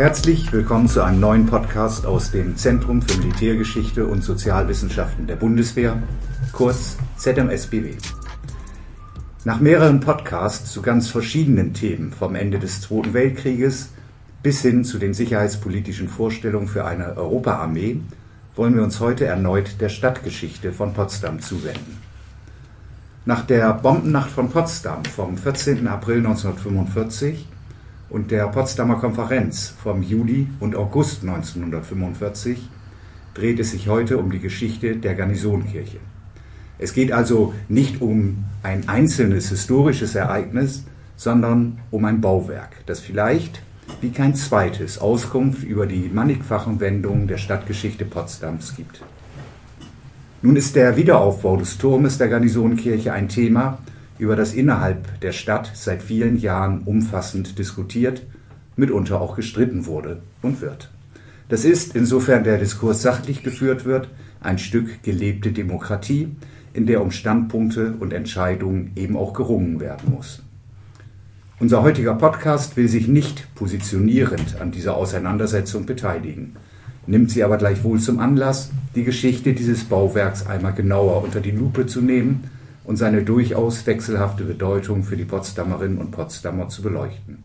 Herzlich willkommen zu einem neuen Podcast aus dem Zentrum für Militärgeschichte und Sozialwissenschaften der Bundeswehr, kurz ZMSBW. Nach mehreren Podcasts zu ganz verschiedenen Themen vom Ende des Zweiten Weltkrieges bis hin zu den sicherheitspolitischen Vorstellungen für eine Europaarmee wollen wir uns heute erneut der Stadtgeschichte von Potsdam zuwenden. Nach der Bombennacht von Potsdam vom 14. April 1945 und der Potsdamer Konferenz vom Juli und August 1945 dreht es sich heute um die Geschichte der Garnisonkirche. Es geht also nicht um ein einzelnes historisches Ereignis, sondern um ein Bauwerk, das vielleicht wie kein zweites Auskunft über die mannigfachen Wendungen der Stadtgeschichte Potsdams gibt. Nun ist der Wiederaufbau des Turmes der Garnisonkirche ein Thema, über das innerhalb der Stadt seit vielen Jahren umfassend diskutiert, mitunter auch gestritten wurde und wird. Das ist, insofern der Diskurs sachlich geführt wird, ein Stück gelebte Demokratie, in der um Standpunkte und Entscheidungen eben auch gerungen werden muss. Unser heutiger Podcast will sich nicht positionierend an dieser Auseinandersetzung beteiligen, nimmt sie aber gleichwohl zum Anlass, die Geschichte dieses Bauwerks einmal genauer unter die Lupe zu nehmen und seine durchaus wechselhafte Bedeutung für die Potsdamerinnen und Potsdamer zu beleuchten.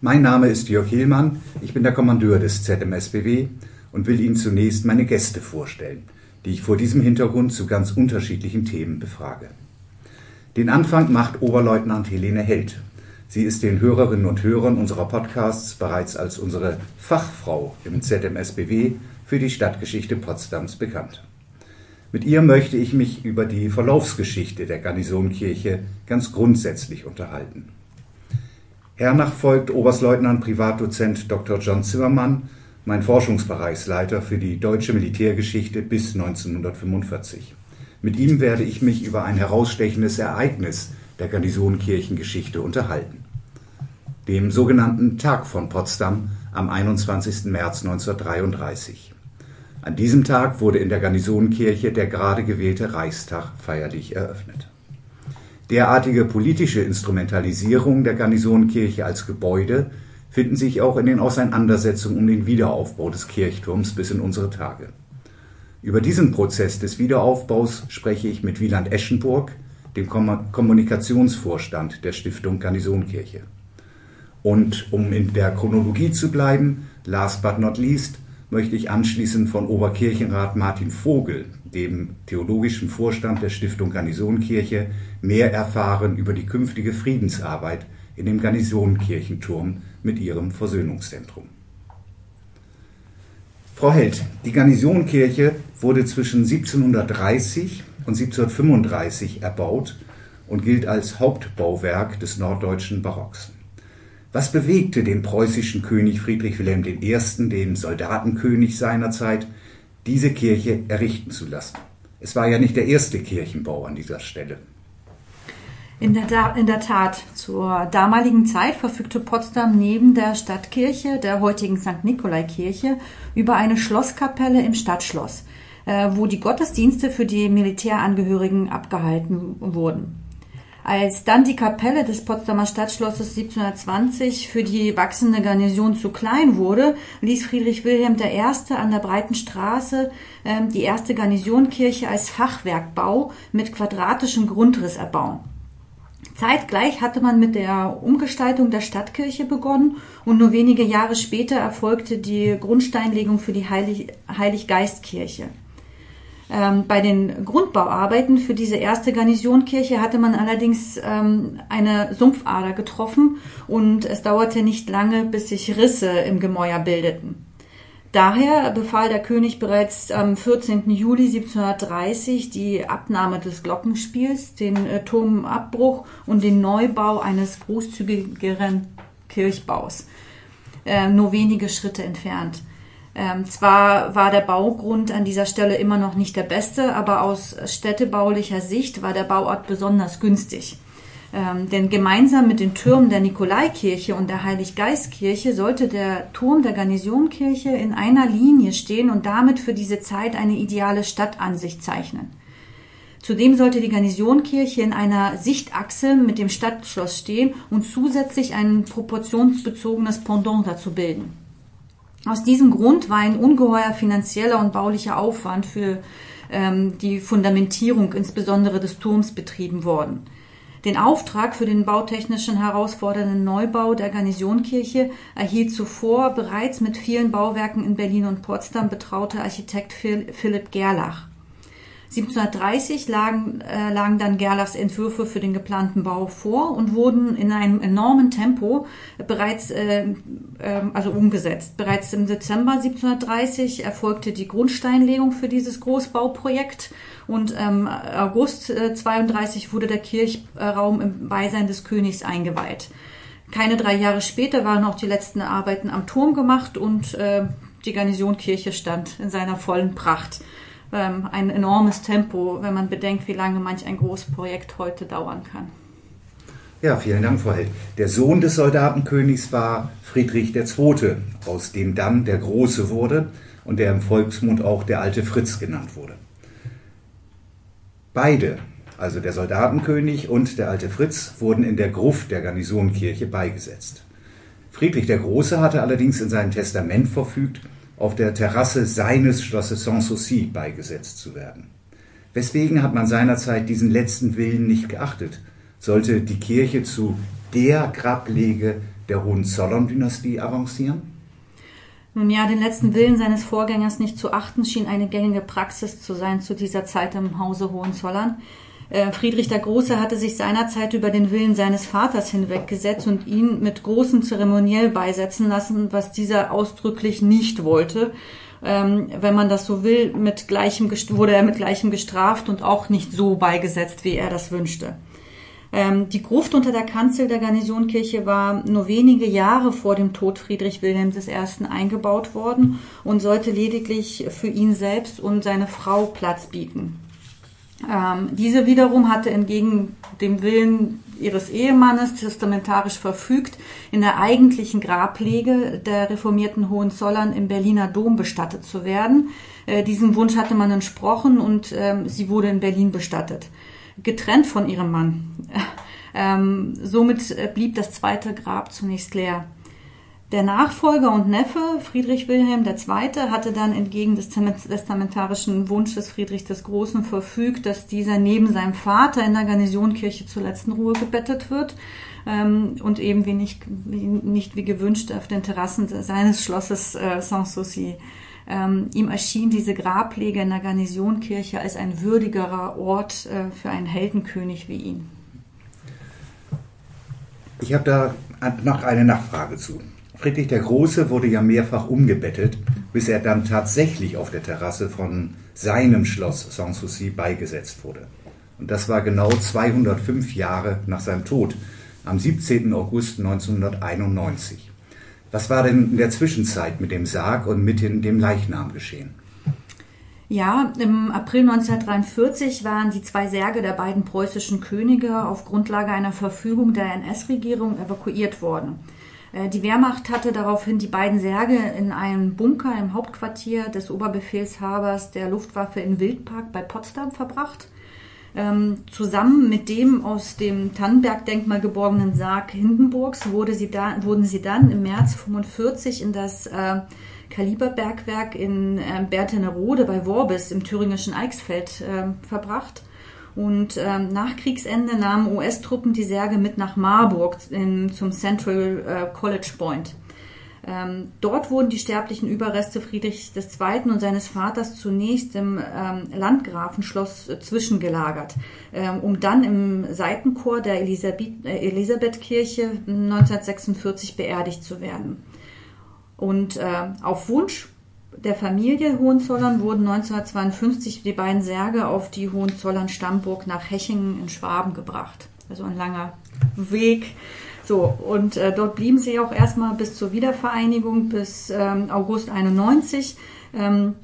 Mein Name ist Jörg Hielmann, ich bin der Kommandeur des ZMSBW und will Ihnen zunächst meine Gäste vorstellen, die ich vor diesem Hintergrund zu ganz unterschiedlichen Themen befrage. Den Anfang macht Oberleutnant Helene Held. Sie ist den Hörerinnen und Hörern unserer Podcasts bereits als unsere Fachfrau im ZMSBW für die Stadtgeschichte Potsdams bekannt. Mit ihr möchte ich mich über die Verlaufsgeschichte der Garnisonkirche ganz grundsätzlich unterhalten. Hernach folgt Oberstleutnant Privatdozent Dr. John Zimmermann, mein Forschungsbereichsleiter für die deutsche Militärgeschichte bis 1945. Mit ihm werde ich mich über ein herausstechendes Ereignis der Garnisonkirchengeschichte unterhalten. Dem sogenannten Tag von Potsdam am 21. März 1933. An diesem Tag wurde in der Garnisonkirche der gerade gewählte Reichstag feierlich eröffnet. Derartige politische Instrumentalisierung der Garnisonkirche als Gebäude finden sich auch in den Auseinandersetzungen um den Wiederaufbau des Kirchturms bis in unsere Tage. Über diesen Prozess des Wiederaufbaus spreche ich mit Wieland Eschenburg, dem Kommunikationsvorstand der Stiftung Garnisonkirche. Und um in der Chronologie zu bleiben, last but not least, möchte ich anschließend von Oberkirchenrat Martin Vogel, dem theologischen Vorstand der Stiftung Garnisonkirche, mehr erfahren über die künftige Friedensarbeit in dem Garnisonkirchenturm mit ihrem Versöhnungszentrum. Frau Held, die Garnisonkirche wurde zwischen 1730 und 1735 erbaut und gilt als Hauptbauwerk des norddeutschen Barocks. Was bewegte den preußischen König Friedrich Wilhelm I., den Soldatenkönig seiner Zeit, diese Kirche errichten zu lassen? Es war ja nicht der erste Kirchenbau an dieser Stelle. In der, in der, Tat, zur damaligen Zeit verfügte Potsdam neben der Stadtkirche, der heutigen St. Nikolaikirche, über eine Schlosskapelle im Stadtschloss, äh, wo die Gottesdienste für die Militärangehörigen abgehalten wurden. Als dann die Kapelle des Potsdamer Stadtschlosses 1720 für die wachsende Garnison zu klein wurde, ließ Friedrich Wilhelm I. an der Breiten Straße ähm, die erste Garnisonkirche als Fachwerkbau mit quadratischem Grundriss erbauen. Zeitgleich hatte man mit der Umgestaltung der Stadtkirche begonnen und nur wenige Jahre später erfolgte die Grundsteinlegung für die Heilig Heiliggeistkirche. Ähm, bei den Grundbauarbeiten für diese erste Garnisonkirche hatte man allerdings ähm, eine Sumpfader getroffen und es dauerte nicht lange, bis sich Risse im Gemäuer bildeten. Daher befahl der König bereits am 14. Juli 1730 die Abnahme des Glockenspiels, den äh, Turmabbruch und den Neubau eines großzügigeren Kirchbaus, äh, nur wenige Schritte entfernt. Ähm, zwar war der Baugrund an dieser Stelle immer noch nicht der beste, aber aus städtebaulicher Sicht war der Bauort besonders günstig. Ähm, denn gemeinsam mit den Türmen der Nikolaikirche und der Heiliggeistkirche sollte der Turm der Garnisonkirche in einer Linie stehen und damit für diese Zeit eine ideale Stadtansicht zeichnen. Zudem sollte die Garnisonkirche in einer Sichtachse mit dem Stadtschloss stehen und zusätzlich ein proportionsbezogenes Pendant dazu bilden. Aus diesem Grund war ein ungeheuer finanzieller und baulicher Aufwand für ähm, die Fundamentierung insbesondere des Turms betrieben worden. Den Auftrag für den bautechnischen herausfordernden Neubau der Garnisonkirche erhielt zuvor bereits mit vielen Bauwerken in Berlin und Potsdam betraute Architekt Philipp Gerlach. 1730 lagen, äh, lagen dann Gerlachs Entwürfe für den geplanten Bau vor und wurden in einem enormen Tempo bereits äh, äh, also umgesetzt. Bereits im Dezember 1730 erfolgte die Grundsteinlegung für dieses Großbauprojekt und ähm, August äh, 32 wurde der Kirchraum im Beisein des Königs eingeweiht. Keine drei Jahre später waren auch die letzten Arbeiten am Turm gemacht und äh, die Garnisonkirche stand in seiner vollen Pracht ähm, ein enormes Tempo, wenn man bedenkt, wie lange manch ein Großprojekt heute dauern kann. Ja, vielen Dank, Frau Held. Der Sohn des Soldatenkönigs war Friedrich II., aus dem dann der Große wurde und der im Volksmund auch der alte Fritz genannt wurde. Beide, also der Soldatenkönig und der alte Fritz, wurden in der Gruft der Garnisonkirche beigesetzt. Friedrich der Große hatte allerdings in seinem Testament verfügt, auf der Terrasse seines Schlosses Sanssouci beigesetzt zu werden. Weswegen hat man seinerzeit diesen letzten Willen nicht geachtet? Sollte die Kirche zu der Grablege der Hohenzollern-Dynastie avancieren? Nun ja, den letzten Willen seines Vorgängers nicht zu achten, schien eine gängige Praxis zu sein zu dieser Zeit im Hause Hohenzollern. Äh, Friedrich der Große hatte sich seinerzeit über den Willen seines Vaters hinweggesetzt und ihn mit großem Zeremoniell beisetzen lassen, was dieser ausdrücklich nicht wollte. Ähm, wenn man das so will, mit gleichem, wurde er mit gleichem gestraft und auch nicht so beigesetzt, wie er das wünschte. Ähm, die Gruft unter der Kanzel der Garnisonkirche war nur wenige Jahre vor dem Tod Friedrich Wilhelms I. eingebaut worden und sollte lediglich für ihn selbst und seine Frau Platz bieten. Ähm, diese wiederum hatte entgegen dem Willen ihres Ehemannes testamentarisch verfügt, in der eigentlichen Grablege der reformierten Hohenzollern im Berliner Dom bestattet zu werden. Äh, diesen Wunsch hatte man entsprochen und ähm, sie wurde in Berlin bestattet, getrennt von ihrem Mann. Ähm, somit äh, blieb das zweite Grab zunächst leer. Der Nachfolger und Neffe, Friedrich Wilhelm II., hatte dann entgegen des testamentarischen Wunsches Friedrich des Großen verfügt, dass dieser neben seinem Vater in der Garnisonkirche zur letzten Ruhe gebettet wird ähm, und eben wie nicht, wie nicht wie gewünscht auf den Terrassen seines Schlosses äh, Sanssouci. Ähm, ihm erschien diese Grablege in der Garnisonkirche als ein würdigerer Ort äh, für einen Heldenkönig wie ihn. Ich habe da noch eine Nachfrage zu. Friedrich der Große wurde ja mehrfach umgebettet, bis er dann tatsächlich auf der Terrasse von seinem Schloss Sanssouci beigesetzt wurde. Und das war genau 205 Jahre nach seinem Tod, am 17. August 1991. Was war denn in der Zwischenzeit mit dem Sarg und mit dem Leichnam geschehen? Ja, im April 1943 waren die zwei Särge der beiden preußischen Könige auf Grundlage einer Verfügung der NS-Regierung evakuiert worden. Äh, die Wehrmacht hatte daraufhin die beiden Särge in einem Bunker im Hauptquartier des Oberbefehlshabers der Luftwaffe in Wildpark bei Potsdam verbracht. Ähm, zusammen mit dem aus dem Tannenberg-Denkmal geborgenen Sarg Hindenburgs wurde sie da, wurden sie dann im März 45 in das äh, Kaliberbergwerk in äh, Bertenerode bei Worbis im thüringischen Eichsfeld äh, verbracht. Und ähm, nach Kriegsende nahmen US-Truppen die Särge mit nach Marburg in, zum Central äh, College Point. Ähm, dort wurden die sterblichen Überreste Friedrichs II. und seines Vaters zunächst im ähm, Landgrafenschloss äh, zwischengelagert, ähm, um dann im Seitenchor der Elisabeth, äh, Elisabethkirche 1946 beerdigt zu werden. Und äh, auf Wunsch der Familie Hohenzollern wurden 1952 die beiden Särge auf die Hohenzollern Stammburg nach Hechingen in Schwaben gebracht. Also ein langer Weg. So, und äh, dort blieben sie auch erstmal bis zur Wiedervereinigung, bis ähm, August 91. Ähm,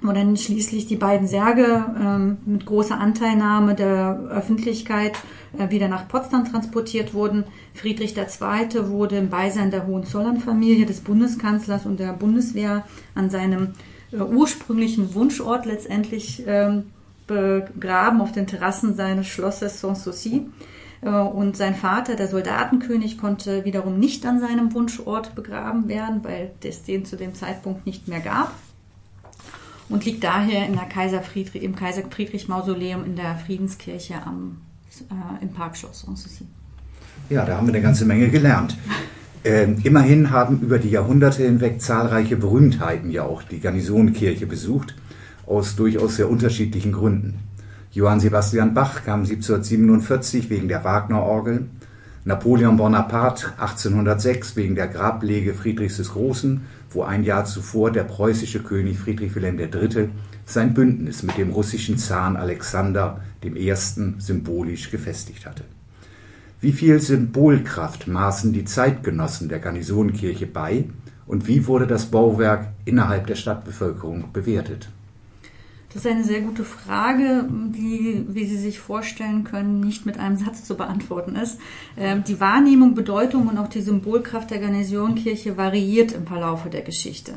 wo dann schließlich die beiden Särge ähm, mit großer Anteilnahme der Öffentlichkeit äh, wieder nach Potsdam transportiert wurden. Friedrich II. wurde im Beisein der Hohenzollern-Familie, des Bundeskanzlers und der Bundeswehr an seinem äh, ursprünglichen Wunschort letztendlich ähm, begraben auf den Terrassen seines Schlosses Sanssouci. Äh, und sein Vater, der Soldatenkönig, konnte wiederum nicht an seinem Wunschort begraben werden, weil es den zu dem Zeitpunkt nicht mehr gab. Und liegt daher in der Kaiser Friedrich, im Kaiser Friedrich Mausoleum in der Friedenskirche am, äh, im Parkschloss Sanssouci. Ja, da haben wir eine ganze Menge gelernt. Ähm, immerhin haben über die Jahrhunderte hinweg zahlreiche Berühmtheiten ja auch die Garnisonkirche besucht, aus durchaus sehr unterschiedlichen Gründen. Johann Sebastian Bach kam 1747 wegen der Wagner-Orgel, Napoleon Bonaparte 1806 wegen der Grablege Friedrichs des Großen, wo ein Jahr zuvor der preußische König Friedrich Wilhelm III. sein Bündnis mit dem russischen Zaren Alexander I. symbolisch gefestigt hatte. Wie viel Symbolkraft maßen die Zeitgenossen der Garnisonkirche bei und wie wurde das Bauwerk innerhalb der Stadtbevölkerung bewertet? Das ist eine sehr gute Frage, die, wie Sie sich vorstellen können, nicht mit einem Satz zu beantworten ist. Ähm, die Wahrnehmung, Bedeutung und auch die Symbolkraft der Garnisonkirche variiert im Verlaufe der Geschichte.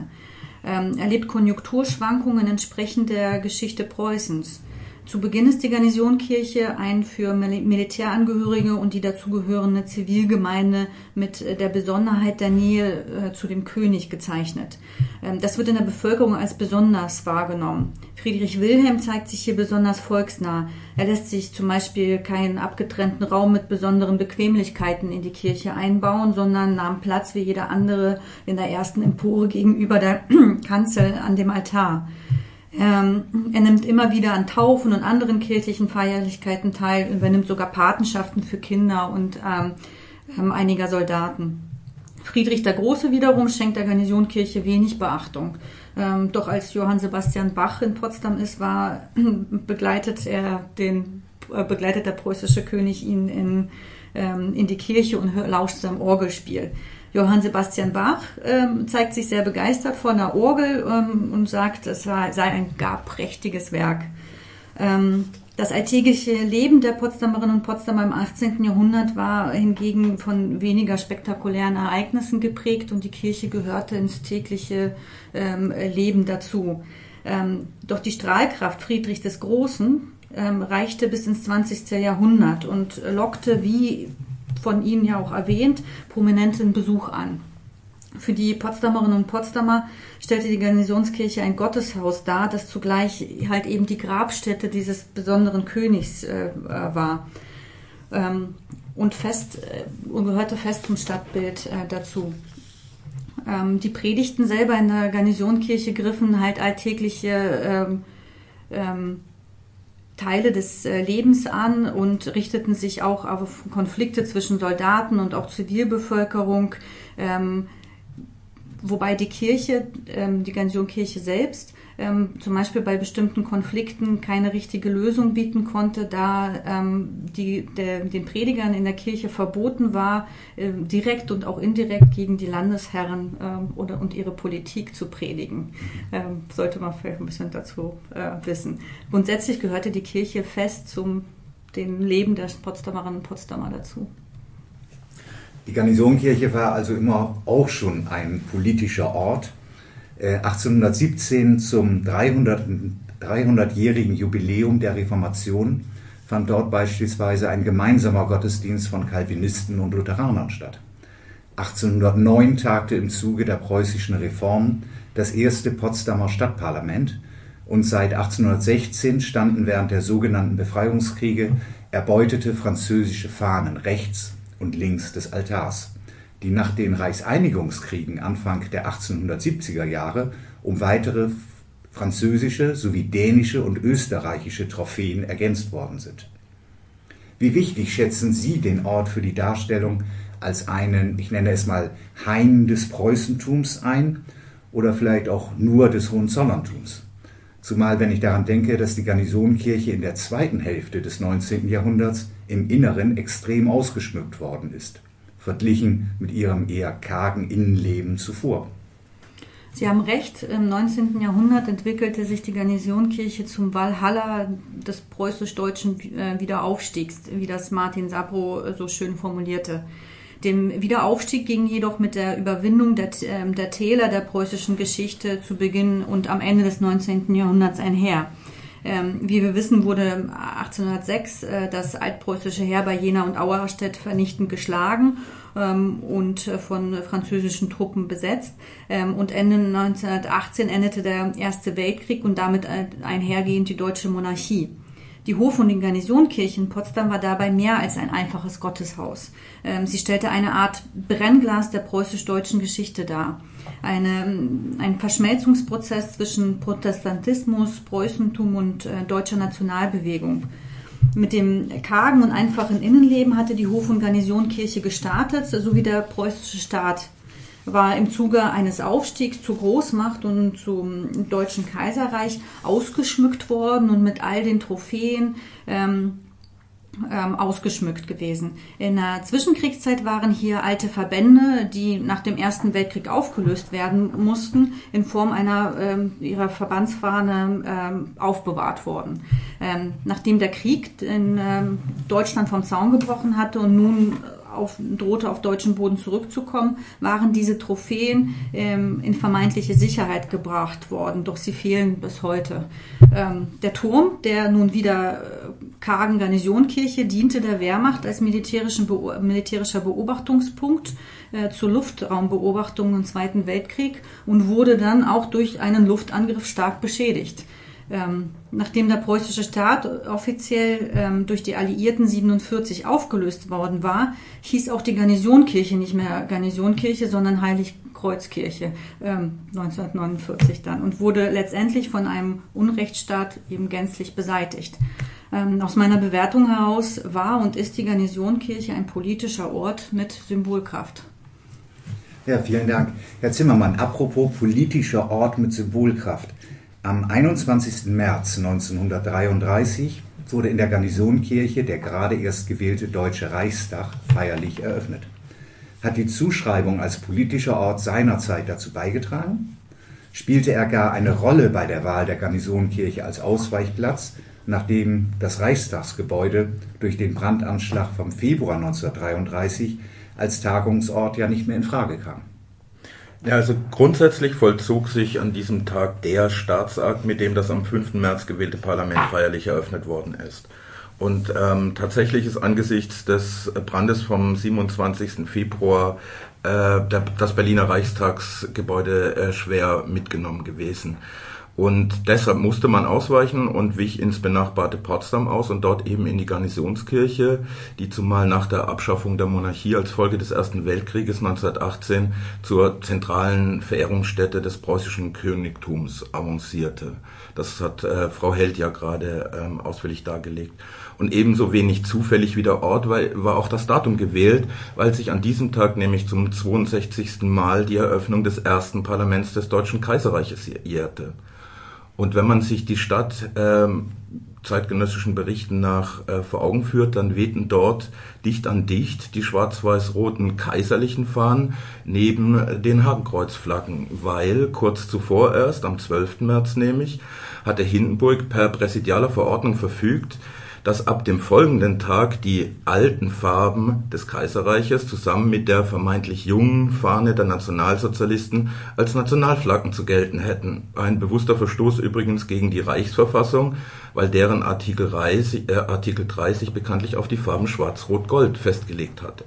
Ähm, erlebt Konjunkturschwankungen entsprechend der Geschichte Preußens. Zu Beginn ist die Garnisonkirche ein für Militärangehörige und die dazugehörende Zivilgemeinde mit äh, der Besonderheit der Nähe äh, zu dem König gezeichnet. Ähm, das wird in der Bevölkerung als besonders wahrgenommen. Friedrich Wilhelm zeigt sich hier besonders volksnah. Er lässt sich zum Beispiel keinen abgetrennten Raum mit besonderen Bequemlichkeiten in die Kirche einbauen, sondern nahm Platz wie jeder andere in der ersten Empore gegenüber der Kanzel an dem Altar. Ähm, er nimmt immer wieder an Taufen und anderen kirchlichen Feierlichkeiten teil, übernimmt sogar Patenschaften für Kinder und ähm, ähm, einiger Soldaten. Friedrich der Große wiederum schenkt der Garnisonkirche wenig Beachtung. Ähm, doch als Johann Sebastian Bach in Potsdam ist, war, begleitet er den, äh, begleitet der preußische König ihn in, ähm, in die Kirche und lauscht seinem Orgelspiel. Johann Sebastian Bach ähm, zeigt sich sehr begeistert von der Orgel ähm, und sagt, es sei ein gar prächtiges Werk. Ähm, das alltägliche Leben der Potsdamerinnen und Potsdamer im 18. Jahrhundert war hingegen von weniger spektakulären Ereignissen geprägt und die Kirche gehörte ins tägliche ähm, Leben dazu. Ähm, doch die Strahlkraft Friedrich des Großen ähm, reichte bis ins 20. Jahrhundert und lockte wie von Ihnen ja auch erwähnt, prominenten Besuch an. Für die Potsdamerinnen und Potsdamer stellte die Garnisonskirche ein Gotteshaus dar, das zugleich halt eben die Grabstätte dieses besonderen Königs äh, war. Ähm, und fest äh, und gehörte fest zum Stadtbild äh, dazu. Ähm, die Predigten selber in der Garnisonkirche griffen halt alltägliche ähm, ähm Teile des äh, Lebens an und richteten sich auch auf Konflikte zwischen Soldaten und auch Zivilbevölkerung, ähm, wobei die Kirche, ähm, die Garnisonkirche selbst, ähm, zum Beispiel bei bestimmten Konflikten keine richtige Lösung bieten konnte, da ähm, die, der, den Predigern in der Kirche verboten war, äh, direkt und auch indirekt gegen die Landesherren ähm, oder und ihre Politik zu predigen. Ähm, sollte man vielleicht ein bisschen dazu äh, wissen. Grundsätzlich gehörte die Kirche fest zum dem Leben der Potsdamerinnen und Potsdamer dazu. Die Garnisonkirche war also immer auch schon ein politischer Ort 1817 äh, zum 300, 300-jährigen Jubiläum der Reformation fand dort beispielsweise ein gemeinsamer Gottesdienst von Calvinisten und Lutheranern statt. 1809 tagte im Zuge der preußischen Reform das erste Potsdamer Stadtparlament und seit 1816 standen während der sogenannten Befreiungskriege erbeutete französische Fahnen rechts und links des Altars die nach den Reichseinigungskriegen Anfang der 1870er Jahre um weitere französische sowie dänische und österreichische Trophäen ergänzt worden sind. Wie wichtig schätzen Sie den Ort für die Darstellung als einen, ich nenne es mal, Hain des Preußentums ein oder vielleicht auch nur des Hohenzollerntums? Zumal wenn ich daran denke, dass die Garnisonkirche in der zweiten Hälfte des 19. Jahrhunderts im Inneren extrem ausgeschmückt worden ist verglichen mit ihrem eher kargen Innenleben zuvor. Sie haben recht, im 19. Jahrhundert entwickelte sich die Garnisonkirche zum Valhalla des preußisch-deutschen äh, Wiederaufstiegs, wie das Martin Sabro so schön formulierte. Dem Wiederaufstieg ging jedoch mit der Überwindung der, ähm, der Täler der preußischen Geschichte zu Beginn und am Ende des 19. Jahrhunderts einher. Ähm, wie wir wissen, wurde 1806 äh, das altpreußische Heer bei Jena und Auerstedt vernichtend geschlagen ähm, und äh, von französischen Truppen besetzt. Ähm, und Ende 1918 endete der Erste Weltkrieg und damit einhergehend die deutsche Monarchie. Die Hof- und die Garnisonkirche in Potsdam war dabei mehr als ein einfaches Gotteshaus. Ähm, sie stellte eine Art Brennglas der preußisch-deutschen Geschichte dar. Eine, ein Verschmelzungsprozess zwischen Protestantismus, Preußentum und äh, deutscher Nationalbewegung. Mit dem kargen und einfachen Innenleben hatte die Hof- und Garnisonkirche gestartet, sowie der preußische Staat war im Zuge eines Aufstiegs zur Großmacht und zum Deutschen Kaiserreich ausgeschmückt worden und mit all den Trophäen ähm, ähm, ausgeschmückt gewesen. In der Zwischenkriegszeit waren hier alte Verbände, die nach dem Ersten Weltkrieg aufgelöst werden mussten, in Form einer ähm, ihrer Verbandsfahne ähm, aufbewahrt worden. Ähm, nachdem der Krieg in ähm, Deutschland vom Zaun gebrochen hatte und nun auf, drohte auf deutschen Boden zurückzukommen, waren diese Trophäen ähm, in vermeintliche Sicherheit gebracht worden, doch sie fehlen bis heute. Ähm, der Turm, der nun wieder äh, kargen Garnisonkirche, diente der Wehrmacht als Beo militärischer Beobachtungspunkt äh, zur Luftraumbeobachtung im Zweiten Weltkrieg und wurde dann auch durch einen Luftangriff stark beschädigt. Ähm, nachdem der preußische Staat offiziell ähm, durch die Alliierten 47 aufgelöst worden war, hieß auch die Garnisonkirche nicht mehr Garnisonkirche, sondern Heiligkreuzkirche ähm, 1949 dann und wurde letztendlich von einem Unrechtsstaat eben gänzlich beseitigt. Ähm, aus meiner Bewertung heraus war und ist die Garnisonkirche ein politischer Ort mit Symbolkraft. Ja, vielen Dank. Herr Zimmermann, apropos politischer Ort mit Symbolkraft. Am 21. März 1933 wurde in der Garnisonkirche der gerade erst gewählte Deutsche Reichstag feierlich eröffnet. Hat die Zuschreibung als politischer Ort seinerzeit dazu beigetragen? Spielte er gar eine Rolle bei der Wahl der Garnisonkirche als Ausweichplatz, nachdem das Reichstagsgebäude durch den Brandanschlag vom Februar 1933 als Tagungsort ja nicht mehr in Frage kam? Ja, also grundsätzlich vollzog sich an diesem Tag der Staatsakt, mit dem das am 5. März gewählte Parlament feierlich eröffnet worden ist. Und ähm, tatsächlich ist angesichts des Brandes vom 27. Februar äh, der, das Berliner Reichstagsgebäude äh, schwer mitgenommen gewesen. Und deshalb musste man ausweichen und wich ins benachbarte Potsdam aus und dort eben in die Garnisonskirche, die zumal nach der Abschaffung der Monarchie als Folge des Ersten Weltkrieges 1918 zur zentralen Verehrungsstätte des preußischen Königtums avancierte. Das hat äh, Frau Held ja gerade ähm, ausführlich dargelegt. Und ebenso wenig zufällig wie der Ort war, war auch das Datum gewählt, weil sich an diesem Tag nämlich zum 62. Mal die Eröffnung des ersten Parlaments des Deutschen Kaiserreiches jährte. Und wenn man sich die Stadt ähm, zeitgenössischen Berichten nach äh, vor Augen führt, dann wehten dort dicht an dicht die schwarz-weiß-roten kaiserlichen Fahnen neben den Hakenkreuzflaggen, weil kurz zuvor erst, am 12. März nämlich, hatte Hindenburg per präsidialer Verordnung verfügt, dass ab dem folgenden Tag die alten Farben des Kaiserreiches zusammen mit der vermeintlich jungen Fahne der Nationalsozialisten als Nationalflaggen zu gelten hätten. Ein bewusster Verstoß übrigens gegen die Reichsverfassung, weil deren Artikel 30, äh, Artikel 30 bekanntlich auf die Farben Schwarz-Rot-Gold festgelegt hatte.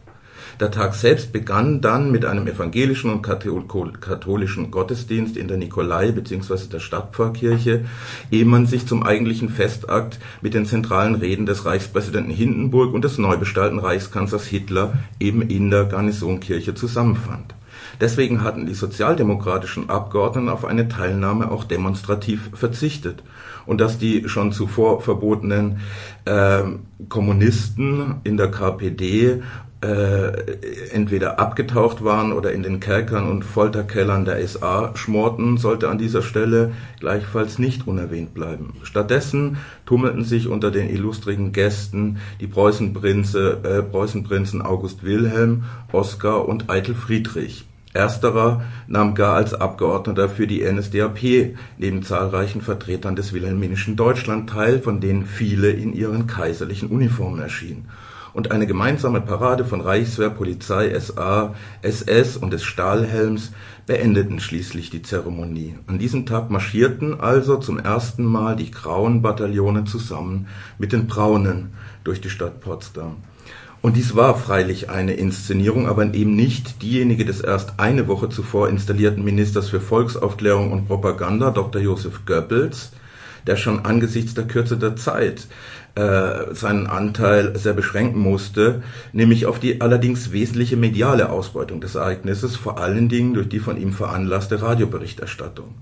Der Tag selbst begann dann mit einem evangelischen und katholischen Gottesdienst in der Nikolai- bzw. der Stadtpfarrkirche, ehe man sich zum eigentlichen Festakt mit den zentralen Reden des Reichspräsidenten Hindenburg und des neubestallten Reichskanzlers Hitler eben in der Garnisonkirche zusammenfand. Deswegen hatten die sozialdemokratischen Abgeordneten auf eine Teilnahme auch demonstrativ verzichtet. Und dass die schon zuvor verbotenen äh, Kommunisten in der KPD äh, entweder abgetaucht waren oder in den Kerkern und Folterkellern der SA schmorten, sollte an dieser Stelle gleichfalls nicht unerwähnt bleiben. Stattdessen tummelten sich unter den illustrigen Gästen die Preußenprinze, äh, Preußenprinzen August Wilhelm, Oskar und Eitel Friedrich. Ersterer nahm gar als Abgeordneter für die NSDAP neben zahlreichen Vertretern des wilhelminischen Deutschland teil, von denen viele in ihren kaiserlichen Uniformen erschienen. Und eine gemeinsame Parade von Reichswehr, Polizei, SA, SS und des Stahlhelms beendeten schließlich die Zeremonie. An diesem Tag marschierten also zum ersten Mal die grauen Bataillone zusammen mit den braunen durch die Stadt Potsdam. Und dies war freilich eine Inszenierung, aber eben nicht diejenige des erst eine Woche zuvor installierten Ministers für Volksaufklärung und Propaganda, Dr. Josef Goebbels, der schon angesichts der Kürze der Zeit äh, seinen Anteil sehr beschränken musste, nämlich auf die allerdings wesentliche mediale Ausbeutung des Ereignisses, vor allen Dingen durch die von ihm veranlasste Radioberichterstattung.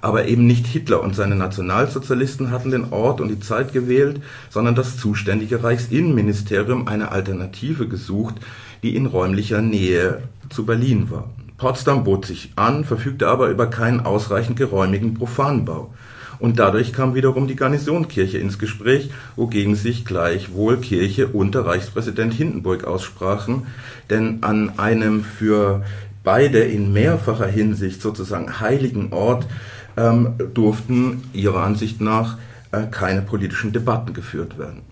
Aber eben nicht Hitler und seine Nationalsozialisten hatten den Ort und die Zeit gewählt, sondern das zuständige Reichsinnenministerium eine Alternative gesucht, die in räumlicher Nähe zu Berlin war. Potsdam bot sich an, verfügte aber über keinen ausreichend geräumigen Profanbau. Und dadurch kam wiederum die Garnisonkirche ins Gespräch, wogegen sich gleichwohl Kirche unter Reichspräsident Hindenburg aussprachen, denn an einem für beide in mehrfacher Hinsicht sozusagen heiligen Ort ähm, durften ihrer Ansicht nach äh, keine politischen Debatten geführt werden.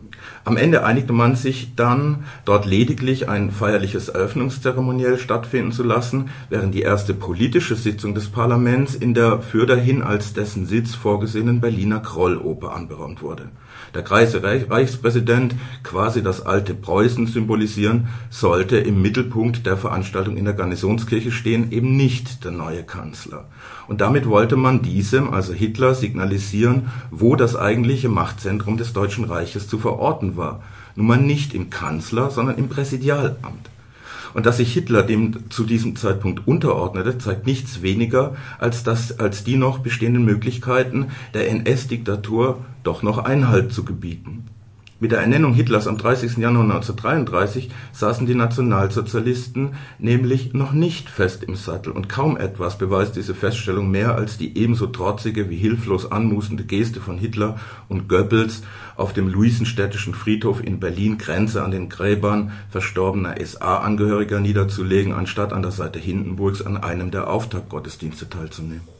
Am Ende einigte man sich dann, dort lediglich ein feierliches Eröffnungszeremoniell stattfinden zu lassen, während die erste politische Sitzung des Parlaments in der für dahin als dessen Sitz vorgesehenen Berliner Krolloper anberaumt wurde. Der Kreise Reichspräsident, quasi das alte Preußen symbolisieren, sollte im Mittelpunkt der Veranstaltung in der Garnisonskirche stehen, eben nicht der neue Kanzler. Und damit wollte man diesem, also Hitler, signalisieren, wo das eigentliche Machtzentrum des Deutschen Reiches zu verorten war. Nun mal nicht im Kanzler, sondern im Präsidialamt. Und dass sich Hitler dem zu diesem Zeitpunkt unterordnete, zeigt nichts weniger, als, das, als die noch bestehenden Möglichkeiten der NS-Diktatur doch noch Einhalt zu gebieten. Mit der Ernennung Hitlers am 30. Januar 1933 saßen die Nationalsozialisten nämlich noch nicht fest im Sattel und kaum etwas beweist diese Feststellung mehr als die ebenso trotzige wie hilflos anmusende Geste von Hitler und Goebbels auf dem Luisenstädtischen Friedhof in Berlin Grenze an den Gräbern verstorbener SA-Angehöriger niederzulegen, anstatt an der Seite Hindenburgs an einem der Auftaktgottesdienste teilzunehmen.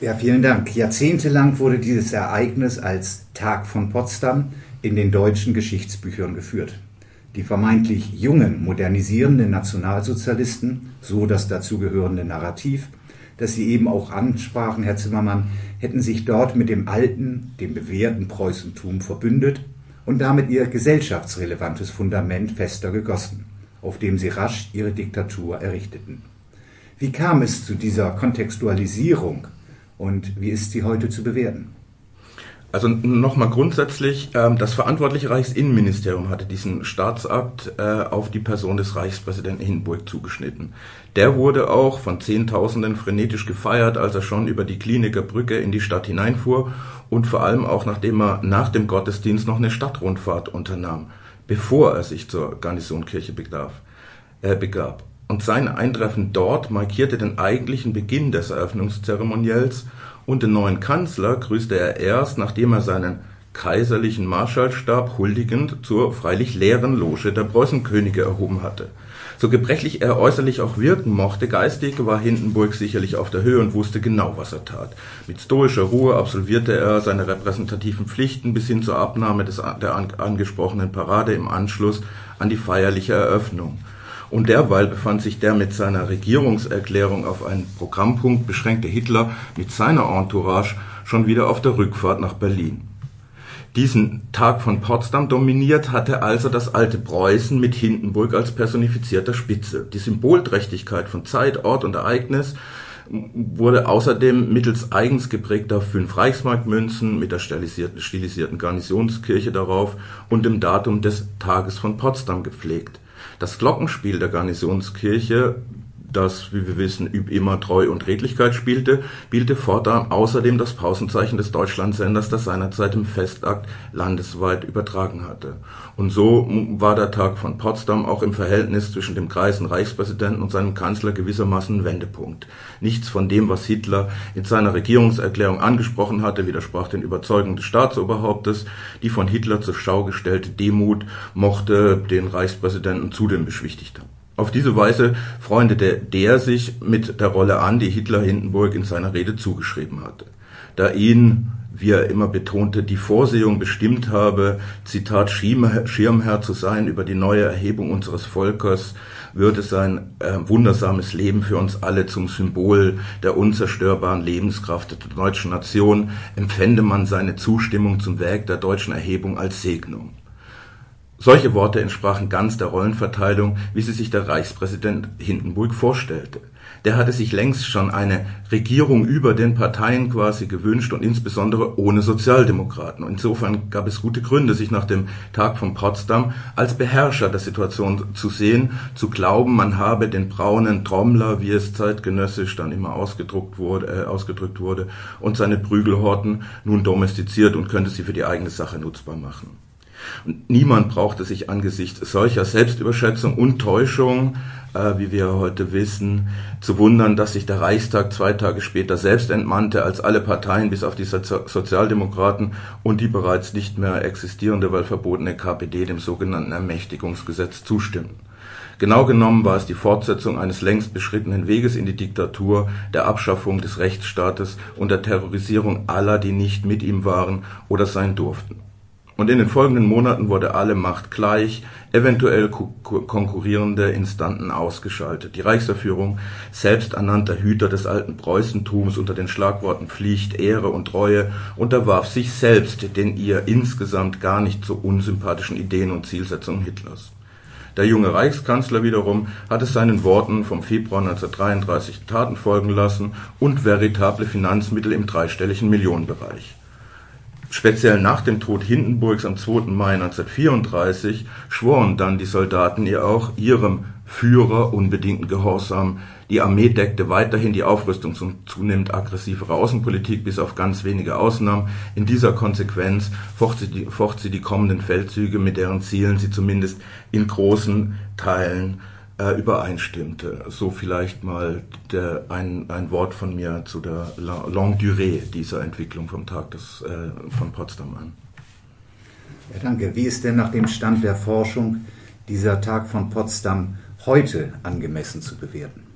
Ja, vielen Dank. Jahrzehntelang wurde dieses Ereignis als Tag von Potsdam in den deutschen Geschichtsbüchern geführt. Die vermeintlich jungen, modernisierenden Nationalsozialisten, so das dazugehörende Narrativ, das Sie eben auch ansprachen, Herr Zimmermann, hätten sich dort mit dem alten, dem bewährten Preußentum verbündet und damit ihr gesellschaftsrelevantes Fundament fester gegossen, auf dem sie rasch ihre Diktatur errichteten. Wie kam es zu dieser Kontextualisierung und wie ist sie heute zu bewerten? Also nochmal grundsätzlich, ähm, das verantwortliche Reichsinnenministerium hatte diesen Staatsakt äh, auf die Person des Reichspräsidenten Hindenburg zugeschnitten. Der wurde auch von Zehntausenden frenetisch gefeiert, als er schon über die Kliniker Brücke in die Stadt hineinfuhr und vor allem auch nachdem er nach dem Gottesdienst noch eine Stadtrundfahrt unternahm, bevor er sich zur Garnisonkirche begab. Und sein Eintreffen dort markierte den eigentlichen Beginn des Eröffnungszeremoniells und den neuen Kanzler grüßte er erst, nachdem er seinen kaiserlichen Marschallstab huldigend zur freilich leeren Loge der Preußenkönige erhoben hatte. So gebrechlich er äußerlich auch wirken mochte, geistig war Hindenburg sicherlich auf der Höhe und wusste genau, was er tat. Mit stoischer Ruhe absolvierte er seine repräsentativen Pflichten bis hin zur Abnahme des, der angesprochenen Parade im Anschluss an die feierliche Eröffnung. Und derweil befand sich der mit seiner Regierungserklärung auf einen Programmpunkt beschränkte Hitler mit seiner Entourage schon wieder auf der Rückfahrt nach Berlin. Diesen Tag von Potsdam dominiert hatte also das alte Preußen mit Hindenburg als personifizierter Spitze. Die Symbolträchtigkeit von Zeit, Ort und Ereignis wurde außerdem mittels eigens geprägter fünf Reichsmarkmünzen mit der stilisierten Garnisonskirche darauf und dem Datum des Tages von Potsdam gepflegt. Das Glockenspiel der Garnisonskirche, das, wie wir wissen, üb immer Treu und Redlichkeit spielte, spielte fortan außerdem das Pausenzeichen des Deutschlandsenders, das seinerzeit im Festakt landesweit übertragen hatte. Und so war der Tag von Potsdam auch im Verhältnis zwischen dem Kreisen Reichspräsidenten und seinem Kanzler gewissermaßen ein Wendepunkt. Nichts von dem, was Hitler in seiner Regierungserklärung angesprochen hatte, widersprach den Überzeugungen des Staatsoberhauptes. Die von Hitler zur Schau gestellte Demut mochte den Reichspräsidenten zudem beschwichtigt haben. Auf diese Weise freundete der sich mit der Rolle an, die Hitler Hindenburg in seiner Rede zugeschrieben hatte. da ihn wie er immer betonte, die Vorsehung bestimmt habe, Zitat, Schirmherr zu sein über die neue Erhebung unseres Volkes, würde sein äh, wundersames Leben für uns alle zum Symbol der unzerstörbaren Lebenskraft der deutschen Nation, empfände man seine Zustimmung zum Werk der deutschen Erhebung als Segnung. Solche Worte entsprachen ganz der Rollenverteilung, wie sie sich der Reichspräsident Hindenburg vorstellte der hatte sich längst schon eine Regierung über den Parteien quasi gewünscht und insbesondere ohne Sozialdemokraten. Insofern gab es gute Gründe, sich nach dem Tag von Potsdam als Beherrscher der Situation zu sehen, zu glauben, man habe den braunen Trommler, wie es zeitgenössisch dann immer ausgedruckt wurde, äh, ausgedrückt wurde, und seine Prügelhorten nun domestiziert und könnte sie für die eigene Sache nutzbar machen. Und niemand brauchte sich angesichts solcher Selbstüberschätzung und Täuschung äh, wie wir heute wissen, zu wundern, dass sich der Reichstag zwei Tage später selbst entmannte, als alle Parteien bis auf die Sozialdemokraten und die bereits nicht mehr existierende, weil verbotene KPD dem sogenannten Ermächtigungsgesetz zustimmten. Genau genommen war es die Fortsetzung eines längst beschrittenen Weges in die Diktatur, der Abschaffung des Rechtsstaates und der Terrorisierung aller, die nicht mit ihm waren oder sein durften. Und in den folgenden Monaten wurde alle Macht gleich, eventuell konkurrierende Instanten ausgeschaltet. Die Reichserführung, selbst ernannter Hüter des alten Preußentums unter den Schlagworten Pflicht, Ehre und Treue, unterwarf sich selbst den ihr insgesamt gar nicht so unsympathischen Ideen und Zielsetzungen Hitlers. Der junge Reichskanzler wiederum hatte seinen Worten vom Februar 1933 Taten folgen lassen und veritable Finanzmittel im dreistelligen Millionenbereich. Speziell nach dem Tod Hindenburgs am 2. Mai 1934 schworen dann die Soldaten ihr auch ihrem Führer unbedingten Gehorsam. Die Armee deckte weiterhin die Aufrüstung und zunehmend aggressivere Außenpolitik, bis auf ganz wenige Ausnahmen. In dieser Konsequenz focht sie, die, kommenden Feldzüge, mit deren Zielen sie zumindest in großen Teilen übereinstimmte. So vielleicht mal der, ein, ein Wort von mir zu der Longue Durée dieser Entwicklung vom Tag des, äh, von Potsdam an. Ja, danke. Wie ist denn nach dem Stand der Forschung dieser Tag von Potsdam heute angemessen zu bewerten?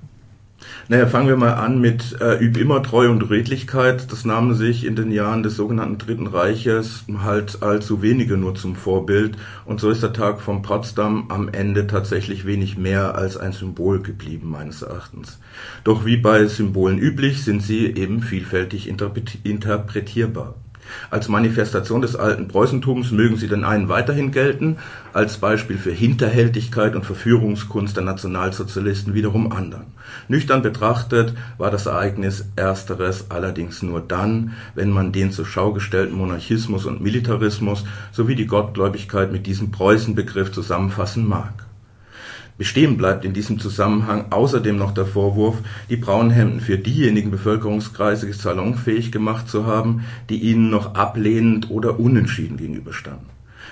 Naja, fangen wir mal an mit äh, Üb immer Treue und Redlichkeit. Das nahmen sich in den Jahren des sogenannten Dritten Reiches halt allzu wenige nur zum Vorbild. Und so ist der Tag von Potsdam am Ende tatsächlich wenig mehr als ein Symbol geblieben, meines Erachtens. Doch wie bei Symbolen üblich, sind sie eben vielfältig interpretierbar. Als Manifestation des alten Preußentums mögen sie den einen weiterhin gelten, als Beispiel für Hinterhältigkeit und Verführungskunst der Nationalsozialisten wiederum anderen. Nüchtern betrachtet war das Ereignis ersteres allerdings nur dann, wenn man den zur Schau gestellten Monarchismus und Militarismus sowie die Gottgläubigkeit mit diesem Preußenbegriff zusammenfassen mag. Bestehen bleibt in diesem Zusammenhang außerdem noch der Vorwurf, die Braunhemden für diejenigen Bevölkerungskreise salonfähig gemacht zu haben, die ihnen noch ablehnend oder unentschieden gegenüberstanden.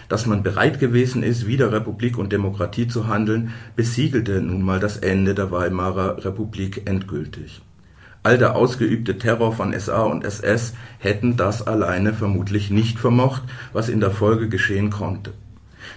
Dass man bereit gewesen ist, wider Republik und Demokratie zu handeln, besiegelte nun mal das Ende der Weimarer Republik endgültig. All der ausgeübte Terror von SA und SS hätten das alleine vermutlich nicht vermocht, was in der Folge geschehen konnte.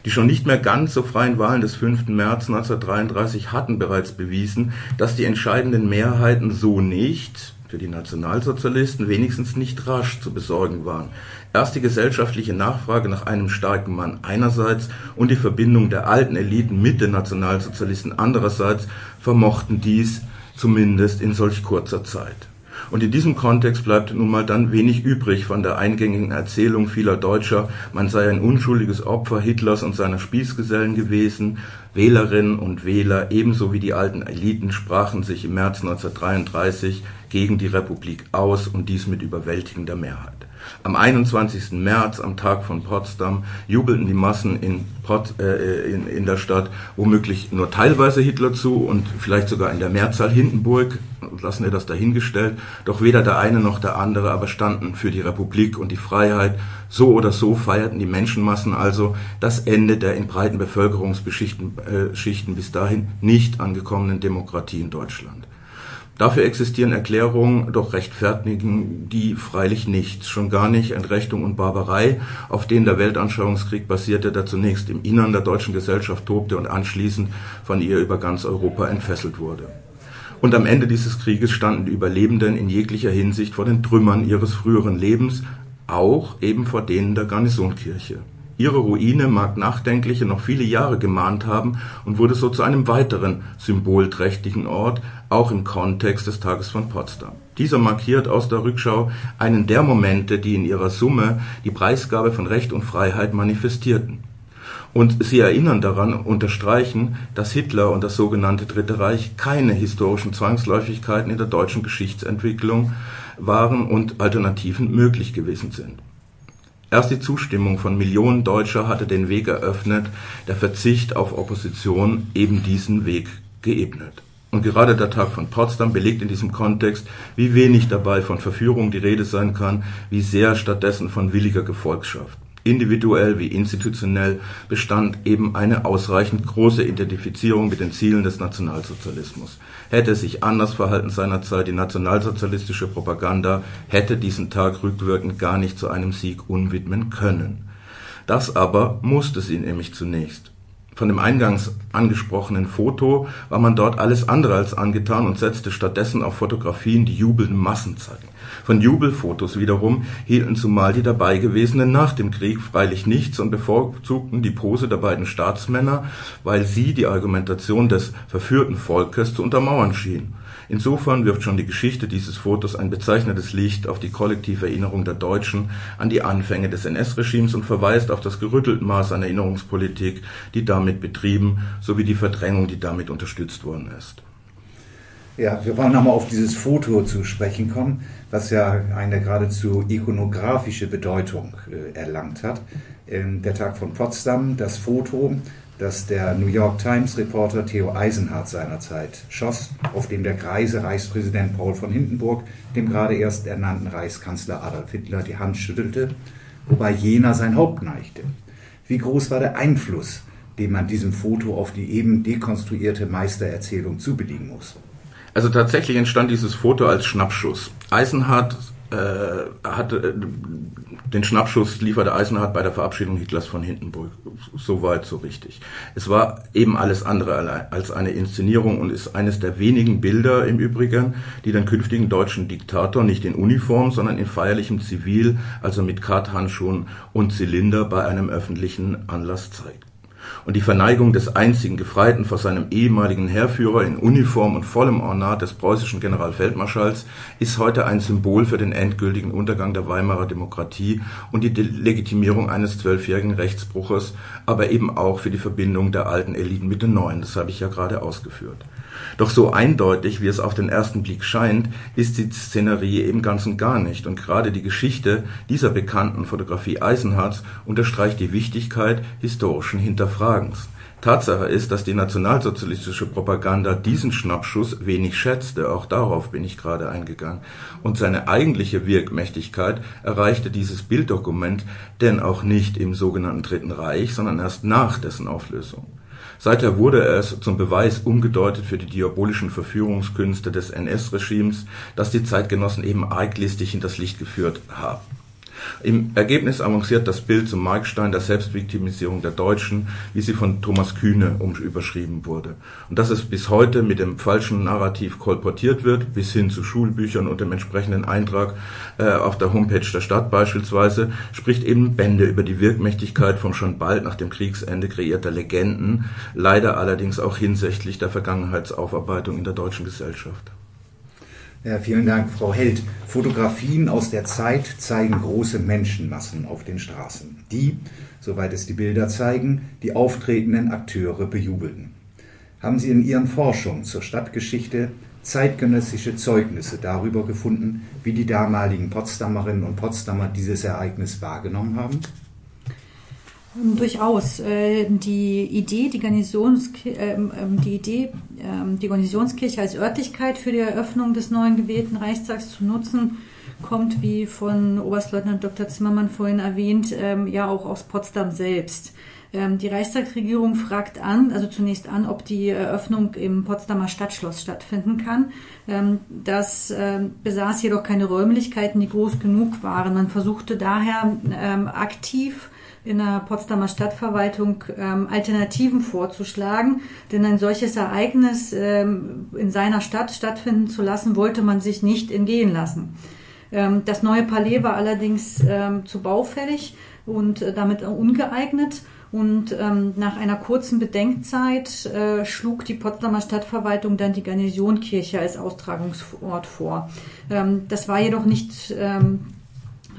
Die schon nicht mehr ganz so freien Wahlen des 5. März 1933 hatten bereits bewiesen, dass die entscheidenden Mehrheiten so nicht für die Nationalsozialisten wenigstens nicht rasch zu besorgen waren. Erst die gesellschaftliche Nachfrage nach einem starken Mann einerseits und die Verbindung der alten Eliten mit den Nationalsozialisten andererseits vermochten dies zumindest in solch kurzer Zeit. Und in diesem Kontext bleibt nun mal dann wenig übrig von der eingängigen Erzählung vieler Deutscher, man sei ein unschuldiges Opfer Hitlers und seiner Spießgesellen gewesen. Wählerinnen und Wähler ebenso wie die alten Eliten sprachen sich im März 1933 gegen die Republik aus und dies mit überwältigender Mehrheit. Am 21. März, am Tag von Potsdam, jubelten die Massen in, Pot, äh, in, in der Stadt womöglich nur teilweise Hitler zu und vielleicht sogar in der Mehrzahl Hindenburg, lassen wir das dahingestellt. Doch weder der eine noch der andere aber standen für die Republik und die Freiheit. So oder so feierten die Menschenmassen also das Ende der in breiten Bevölkerungsschichten äh, bis dahin nicht angekommenen Demokratie in Deutschland. Dafür existieren Erklärungen, doch rechtfertigen die freilich nichts, schon gar nicht Entrechtung und Barbarei, auf denen der Weltanschauungskrieg basierte, der zunächst im Innern der deutschen Gesellschaft tobte und anschließend von ihr über ganz Europa entfesselt wurde. Und am Ende dieses Krieges standen die Überlebenden in jeglicher Hinsicht vor den Trümmern ihres früheren Lebens, auch eben vor denen der Garnisonkirche. Ihre Ruine mag Nachdenkliche noch viele Jahre gemahnt haben und wurde so zu einem weiteren symbolträchtigen Ort, auch im Kontext des Tages von Potsdam. Dieser markiert aus der Rückschau einen der Momente, die in ihrer Summe die Preisgabe von Recht und Freiheit manifestierten. Und sie erinnern daran, unterstreichen, dass Hitler und das sogenannte Dritte Reich keine historischen Zwangsläufigkeiten in der deutschen Geschichtsentwicklung waren und Alternativen möglich gewesen sind. Erst die Zustimmung von Millionen Deutscher hatte den Weg eröffnet, der Verzicht auf Opposition eben diesen Weg geebnet. Und gerade der Tag von Potsdam belegt in diesem Kontext, wie wenig dabei von Verführung die Rede sein kann, wie sehr stattdessen von williger Gefolgschaft individuell wie institutionell, bestand eben eine ausreichend große Identifizierung mit den Zielen des Nationalsozialismus. Hätte sich anders verhalten seinerzeit die nationalsozialistische Propaganda, hätte diesen Tag rückwirkend gar nicht zu einem Sieg unwidmen können. Das aber musste sie nämlich zunächst. Von dem eingangs angesprochenen Foto war man dort alles andere als angetan und setzte stattdessen auf Fotografien, die jubelnden Massen zeigen. Von Jubelfotos wiederum hielten zumal die Dabeigewesenen nach dem Krieg freilich nichts und bevorzugten die Pose der beiden Staatsmänner, weil sie die Argumentation des verführten Volkes zu untermauern schien. Insofern wirft schon die Geschichte dieses Fotos ein bezeichnendes Licht auf die kollektive Erinnerung der Deutschen an die Anfänge des NS-Regimes und verweist auf das gerüttelte Maß an Erinnerungspolitik, die damit betrieben, sowie die Verdrängung, die damit unterstützt worden ist. Ja, wir wollen nochmal auf dieses Foto zu sprechen kommen, was ja eine geradezu ikonografische Bedeutung äh, erlangt hat. Ähm, der Tag von Potsdam, das Foto das der New York Times Reporter Theo Eisenhardt seinerzeit schoss, auf dem der greise Reichspräsident Paul von Hindenburg dem gerade erst ernannten Reichskanzler Adolf Hitler die Hand schüttelte, wobei jener sein Haupt neigte. Wie groß war der Einfluss, den man diesem Foto auf die eben dekonstruierte Meistererzählung zubilligen muss? Also tatsächlich entstand dieses Foto als Schnappschuss. Eisenhardt äh, hatte äh, den Schnappschuss lieferte Eisenhardt bei der Verabschiedung Hitlers von Hindenburg. So weit, so richtig. Es war eben alles andere als eine Inszenierung und ist eines der wenigen Bilder im Übrigen, die den künftigen deutschen Diktator nicht in Uniform, sondern in feierlichem Zivil, also mit Karthandschuhen und Zylinder bei einem öffentlichen Anlass zeigt und die Verneigung des einzigen Gefreiten vor seinem ehemaligen Heerführer in Uniform und vollem Ornat des preußischen Generalfeldmarschalls ist heute ein Symbol für den endgültigen Untergang der Weimarer Demokratie und die Legitimierung eines zwölfjährigen Rechtsbruches, aber eben auch für die Verbindung der alten Eliten mit den neuen. Das habe ich ja gerade ausgeführt. Doch so eindeutig, wie es auf den ersten Blick scheint, ist die Szenerie eben ganz und gar nicht. Und gerade die Geschichte dieser bekannten Fotografie Eisenhardts unterstreicht die Wichtigkeit historischen Hinterfragens. Tatsache ist, dass die nationalsozialistische Propaganda diesen Schnappschuss wenig schätzte, auch darauf bin ich gerade eingegangen, und seine eigentliche Wirkmächtigkeit erreichte dieses Bilddokument denn auch nicht im sogenannten Dritten Reich, sondern erst nach dessen Auflösung. Seither wurde es zum Beweis umgedeutet für die diabolischen Verführungskünste des NS-Regimes, das die Zeitgenossen eben arglistig hinters Licht geführt haben im Ergebnis avanciert das Bild zum Markstein der Selbstviktimisierung der Deutschen, wie sie von Thomas Kühne überschrieben wurde. Und dass es bis heute mit dem falschen Narrativ kolportiert wird, bis hin zu Schulbüchern und dem entsprechenden Eintrag äh, auf der Homepage der Stadt beispielsweise, spricht eben Bände über die Wirkmächtigkeit von schon bald nach dem Kriegsende kreierter Legenden, leider allerdings auch hinsichtlich der Vergangenheitsaufarbeitung in der deutschen Gesellschaft. Ja, vielen Dank, Frau Held. Fotografien aus der Zeit zeigen große Menschenmassen auf den Straßen, die, soweit es die Bilder zeigen, die auftretenden Akteure bejubelten. Haben Sie in Ihren Forschungen zur Stadtgeschichte zeitgenössische Zeugnisse darüber gefunden, wie die damaligen Potsdamerinnen und Potsdamer dieses Ereignis wahrgenommen haben? Ähm, durchaus. Äh, die Idee, die, Garnisonskirche, ähm, ähm, die Idee, die Garnisonskirche als Örtlichkeit für die Eröffnung des neuen gewählten Reichstags zu nutzen, kommt, wie von Oberstleutnant Dr. Zimmermann vorhin erwähnt, ja auch aus Potsdam selbst. Die Reichstagsregierung fragt an, also zunächst an, ob die Eröffnung im Potsdamer Stadtschloss stattfinden kann. Das besaß jedoch keine Räumlichkeiten, die groß genug waren. Man versuchte daher aktiv in der Potsdamer Stadtverwaltung ähm, Alternativen vorzuschlagen, denn ein solches Ereignis ähm, in seiner Stadt stattfinden zu lassen, wollte man sich nicht entgehen lassen. Ähm, das neue Palais war allerdings ähm, zu baufällig und äh, damit ungeeignet. Und ähm, nach einer kurzen Bedenkzeit äh, schlug die Potsdamer Stadtverwaltung dann die Garnisonkirche als Austragungsort vor. Ähm, das war jedoch nicht ähm,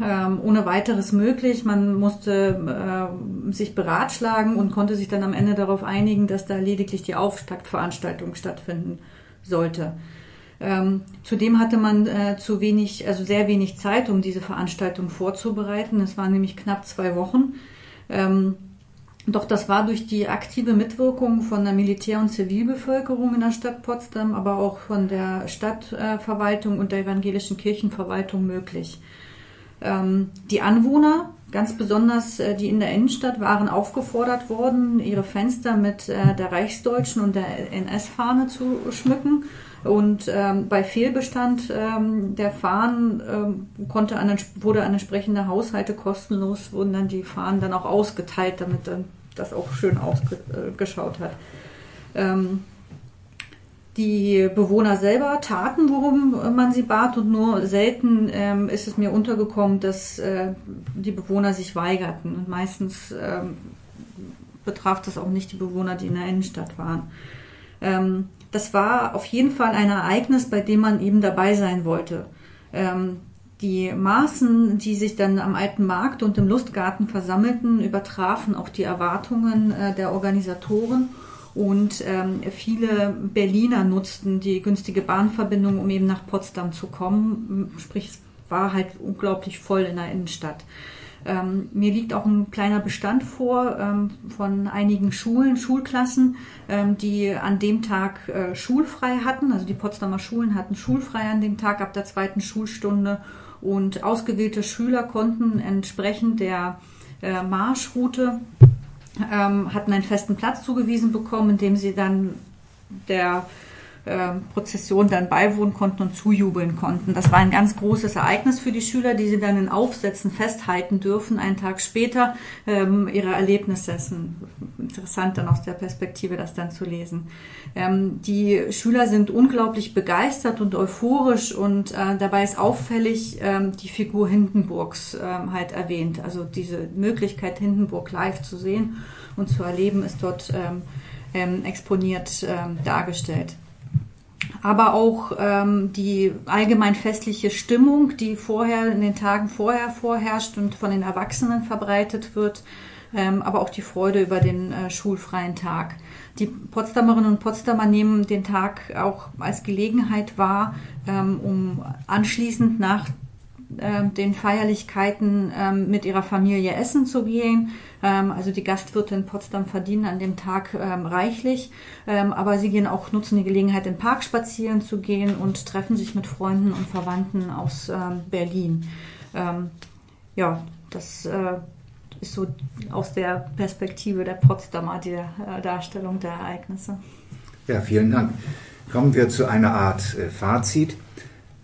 ähm, ohne weiteres möglich. Man musste äh, sich beratschlagen und konnte sich dann am Ende darauf einigen, dass da lediglich die Auftaktveranstaltung stattfinden sollte. Ähm, zudem hatte man äh, zu wenig, also sehr wenig Zeit, um diese Veranstaltung vorzubereiten. Es waren nämlich knapp zwei Wochen. Ähm, doch das war durch die aktive Mitwirkung von der Militär- und Zivilbevölkerung in der Stadt Potsdam, aber auch von der Stadtverwaltung und der evangelischen Kirchenverwaltung möglich. Ähm, die Anwohner, ganz besonders äh, die in der Innenstadt, waren aufgefordert worden, ihre Fenster mit äh, der Reichsdeutschen und der NS-Fahne zu schmücken. Und ähm, bei Fehlbestand ähm, der Fahnen ähm, konnte an, wurde an entsprechende Haushalte kostenlos, wurden dann die Fahnen dann auch ausgeteilt, damit dann das auch schön ausgeschaut hat. Ähm, die Bewohner selber taten, worum man sie bat, und nur selten ähm, ist es mir untergekommen, dass äh, die Bewohner sich weigerten. Und meistens ähm, betraf das auch nicht die Bewohner, die in der Innenstadt waren. Ähm, das war auf jeden Fall ein Ereignis, bei dem man eben dabei sein wollte. Ähm, die Maßen, die sich dann am Alten Markt und im Lustgarten versammelten, übertrafen auch die Erwartungen äh, der Organisatoren und ähm, viele Berliner nutzten die günstige Bahnverbindung, um eben nach Potsdam zu kommen. Sprich, es war halt unglaublich voll in der Innenstadt. Ähm, mir liegt auch ein kleiner Bestand vor ähm, von einigen Schulen, Schulklassen, ähm, die an dem Tag äh, schulfrei hatten. Also die Potsdamer Schulen hatten schulfrei an dem Tag ab der zweiten Schulstunde und ausgewählte Schüler konnten entsprechend der äh, Marschroute ähm, hatten einen festen Platz zugewiesen bekommen, in dem sie dann der Prozession dann beiwohnen konnten und zujubeln konnten. Das war ein ganz großes Ereignis für die Schüler, die sie dann in Aufsätzen festhalten dürfen, einen Tag später ähm, ihre Erlebnisse. Es ist interessant dann aus der Perspektive, das dann zu lesen. Ähm, die Schüler sind unglaublich begeistert und euphorisch und äh, dabei ist auffällig ähm, die Figur Hindenburgs ähm, halt erwähnt. Also diese Möglichkeit, Hindenburg live zu sehen und zu erleben, ist dort ähm, ähm, exponiert dargestellt aber auch ähm, die allgemein festliche Stimmung, die vorher in den Tagen vorher vorherrscht und von den Erwachsenen verbreitet wird, ähm, aber auch die Freude über den äh, schulfreien Tag. Die Potsdamerinnen und Potsdamer nehmen den Tag auch als Gelegenheit wahr, ähm, um anschließend nach ähm, den Feierlichkeiten ähm, mit ihrer Familie essen zu gehen. Ähm, also die Gastwirte in Potsdam verdienen an dem Tag reichlich, aber sie gehen auch nutzen die Gelegenheit, im Park spazieren zu gehen und treffen sich mit Freunden und Verwandten aus Berlin. ja, das äh, ist so aus der Perspektive der Potsdamer die äh, Darstellung der Ereignisse. Ja, vielen Dank. Kommen wir zu einer Art äh, Fazit.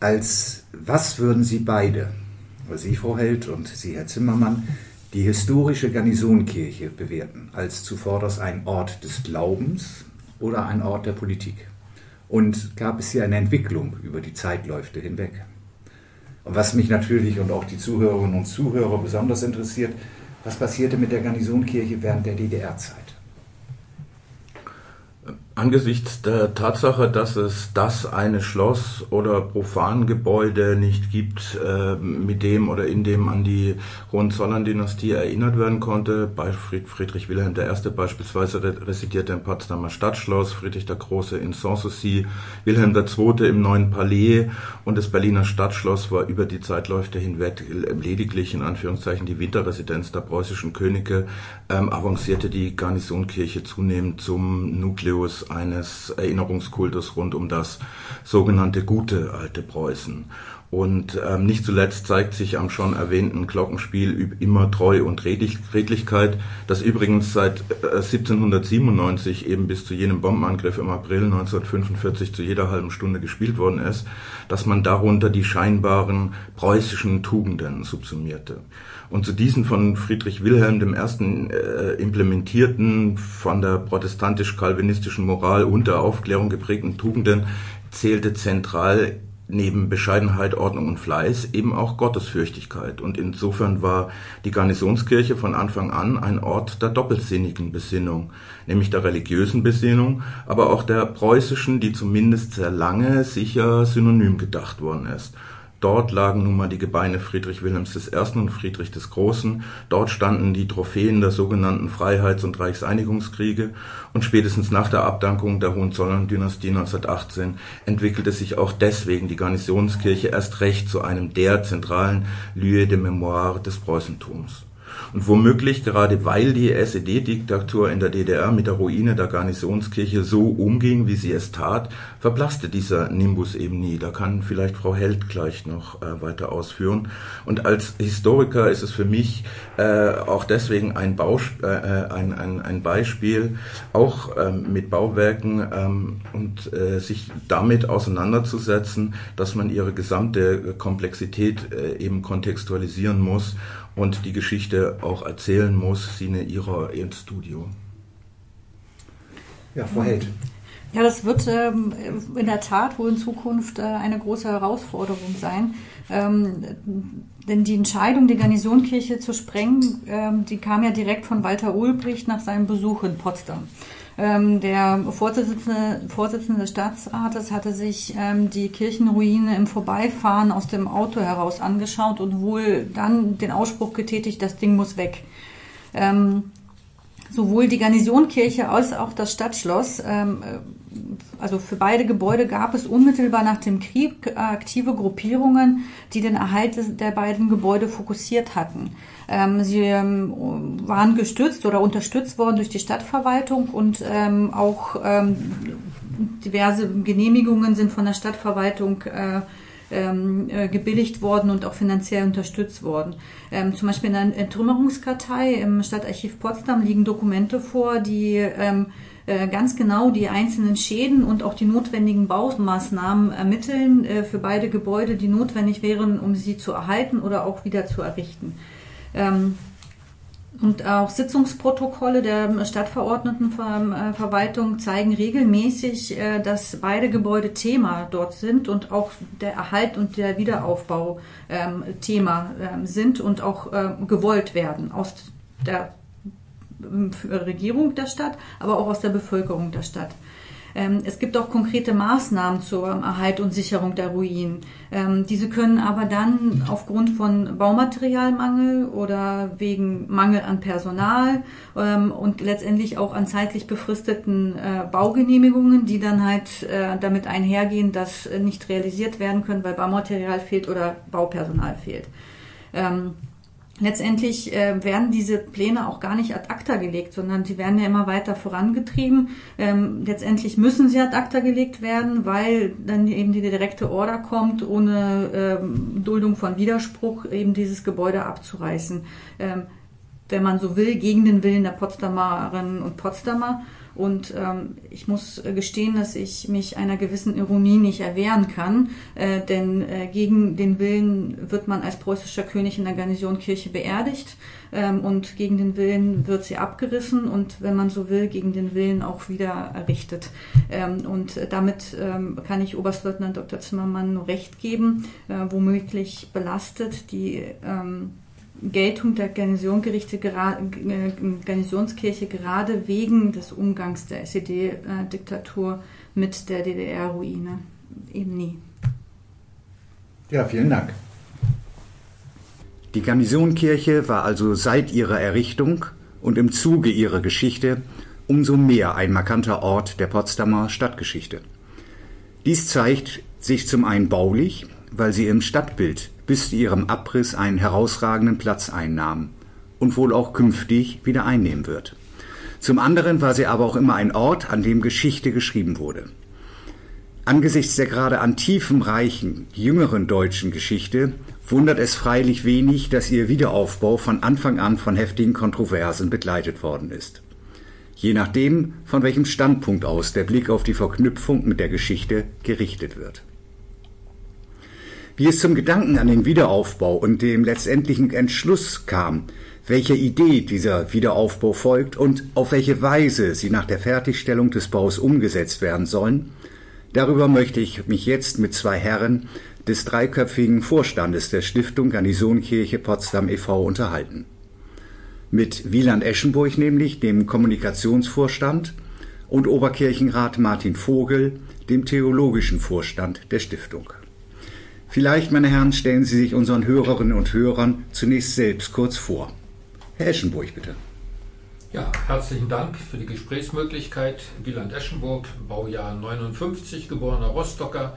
Als was würden Sie beide, also Sie, Frau Held, und Sie, Herr Zimmermann, die historische Garnisonkirche bewerten? Als zuvorderst ein Ort des Glaubens oder ein Ort der Politik? Und gab es hier eine Entwicklung über die Zeitläufe hinweg? Und was mich natürlich und auch die Zuhörerinnen und Zuhörer besonders interessiert, was passierte mit der Garnisonkirche während der DDR-Zeit? Angesichts der Tatsache, dass es das eine Schloss oder Profangebäude nicht gibt, äh, mit dem oder in dem an die Hohenzollern-Dynastie erinnert werden konnte, bei Friedrich Wilhelm I. beispielsweise residierte im Potsdamer Stadtschloss, Friedrich der Große in Sanssouci, Wilhelm II. im Neuen Palais und das Berliner Stadtschloss war über die Zeitläufe hinweg lediglich in Anführungszeichen die Winterresidenz der preußischen Könige, ähm, avancierte die Garnisonkirche zunehmend zum Nukleus eines Erinnerungskultus rund um das sogenannte gute alte Preußen. Und ähm, nicht zuletzt zeigt sich am schon erwähnten Glockenspiel immer Treu und Redlichkeit, das übrigens seit äh, 1797 eben bis zu jenem Bombenangriff im April 1945 zu jeder halben Stunde gespielt worden ist, dass man darunter die scheinbaren preußischen Tugenden subsumierte. Und zu diesen von Friedrich Wilhelm I. Äh, implementierten, von der protestantisch-kalvinistischen Moral und der Aufklärung geprägten Tugenden zählte zentral neben Bescheidenheit, Ordnung und Fleiß eben auch Gottesfürchtigkeit. Und insofern war die Garnisonskirche von Anfang an ein Ort der doppelsinnigen Besinnung, nämlich der religiösen Besinnung, aber auch der preußischen, die zumindest sehr lange sicher synonym gedacht worden ist. Dort lagen nun mal die Gebeine Friedrich Wilhelms I. und Friedrich des Großen. Dort standen die Trophäen der sogenannten Freiheits- und Reichseinigungskriege. Und spätestens nach der Abdankung der Hohenzollern-Dynastie 1918 entwickelte sich auch deswegen die Garnisonskirche erst recht zu einem der zentralen Lieu de Mémoire des Preußentums. Und womöglich, gerade weil die SED-Diktatur in der DDR mit der Ruine der Garnisonskirche so umging, wie sie es tat, verblasste dieser Nimbus eben nie. Da kann vielleicht Frau Held gleich noch äh, weiter ausführen. Und als Historiker ist es für mich äh, auch deswegen ein, Bausp äh, äh ein, ein, ein Beispiel, auch ähm, mit Bauwerken ähm, und äh, sich damit auseinanderzusetzen, dass man ihre gesamte Komplexität äh, eben kontextualisieren muss und die Geschichte auch erzählen muss, Sine ihrer ins Studio. Ja, Frau Held. Ja, das wird ähm, in der Tat wohl in Zukunft äh, eine große Herausforderung sein. Ähm, denn die Entscheidung, die Garnisonkirche zu sprengen, ähm, die kam ja direkt von Walter Ulbricht nach seinem Besuch in Potsdam. Ähm, der Vorsitzende, Vorsitzende des Staatsrates hatte sich ähm, die Kirchenruine im Vorbeifahren aus dem Auto heraus angeschaut und wohl dann den Ausspruch getätigt, das Ding muss weg. Ähm, sowohl die Garnisonkirche als auch das Stadtschloss, also für beide Gebäude gab es unmittelbar nach dem Krieg aktive Gruppierungen, die den Erhalt der beiden Gebäude fokussiert hatten. Ähm, sie ähm, waren gestützt oder unterstützt worden durch die Stadtverwaltung und ähm, auch diverse Genehmigungen sind von der Stadtverwaltung äh, äh, gebilligt worden und auch finanziell unterstützt worden. Zum Beispiel in der Entrümmerungskartei im Stadtarchiv Potsdam liegen Dokumente vor, die äh, ganz genau die einzelnen Schäden und auch die notwendigen Baumaßnahmen ermitteln äh, für beide Gebäude, die notwendig wären, um sie zu erhalten oder auch wieder zu errichten. Ähm, und auch Sitzungsprotokolle der Stadtverordnetenverwaltung zeigen regelmäßig, äh, dass beide Gebäude Thema dort sind und auch der Erhalt und der Wiederaufbau ähm, Thema ähm, sind und auch gewollt werden aus der Regierung der Stadt, aber auch aus der Bevölkerung der Stadt. Ähm, es gibt auch konkrete Maßnahmen zur Erhalt und Sicherung der Ruinen. Ähm, diese können aber dann aufgrund von Baumaterialmangel oder wegen Mangel an Personal ähm, und letztendlich auch an zeitlich befristeten äh, Baugenehmigungen, die dann halt äh, damit einhergehen, dass nicht realisiert werden können, weil Baumaterial fehlt oder Baupersonal fehlt. Letztendlich äh, werden diese Pläne auch gar nicht ad acta gelegt, sondern sie werden ja immer weiter vorangetrieben. Ähm, letztendlich müssen sie ad acta gelegt werden, weil dann eben die direkte Order kommt, ohne ähm, Duldung von Widerspruch eben dieses Gebäude abzureißen. Ähm, wenn man so will, gegen den Willen der Potsdamerinnen und Potsdamer. Und ähm, ich muss gestehen, dass ich mich einer gewissen Ironie nicht erwehren kann, äh, denn äh, gegen den Willen wird man als preußischer König in der Garnisonkirche beerdigt ähm, und gegen den Willen wird sie abgerissen und wenn man so will, gegen den Willen auch wieder errichtet. Ähm, und damit ähm, kann ich Oberstleutnant Dr. Zimmermann nur recht geben, äh, womöglich belastet die ähm, Geltung der Garnisongerichte, äh, Garnisonskirche gerade wegen des Umgangs der SED-Diktatur mit der DDR-Ruine eben nie. Ja, vielen Dank. Die Garnisonkirche war also seit ihrer Errichtung und im Zuge ihrer Geschichte umso mehr ein markanter Ort der Potsdamer Stadtgeschichte. Dies zeigt sich zum einen baulich, weil sie im Stadtbild bis zu ihrem Abriss einen herausragenden Platz einnahm und wohl auch künftig wieder einnehmen wird. Zum anderen war sie aber auch immer ein Ort, an dem Geschichte geschrieben wurde. Angesichts der gerade an tiefem reichen, jüngeren deutschen Geschichte wundert es freilich wenig, dass ihr Wiederaufbau von Anfang an von heftigen Kontroversen begleitet worden ist. Je nachdem, von welchem Standpunkt aus der Blick auf die Verknüpfung mit der Geschichte gerichtet wird. Wie es zum Gedanken an den Wiederaufbau und dem letztendlichen Entschluss kam, welcher Idee dieser Wiederaufbau folgt und auf welche Weise sie nach der Fertigstellung des Baus umgesetzt werden sollen, darüber möchte ich mich jetzt mit zwei Herren des dreiköpfigen Vorstandes der Stiftung Garnisonkirche Potsdam e.V. unterhalten. Mit Wieland Eschenburg nämlich, dem Kommunikationsvorstand, und Oberkirchenrat Martin Vogel, dem theologischen Vorstand der Stiftung. Vielleicht, meine Herren, stellen Sie sich unseren Hörerinnen und Hörern zunächst selbst kurz vor. Herr Eschenburg, bitte. Ja, herzlichen Dank für die Gesprächsmöglichkeit. Wieland Eschenburg, Baujahr 59, geborener Rostocker,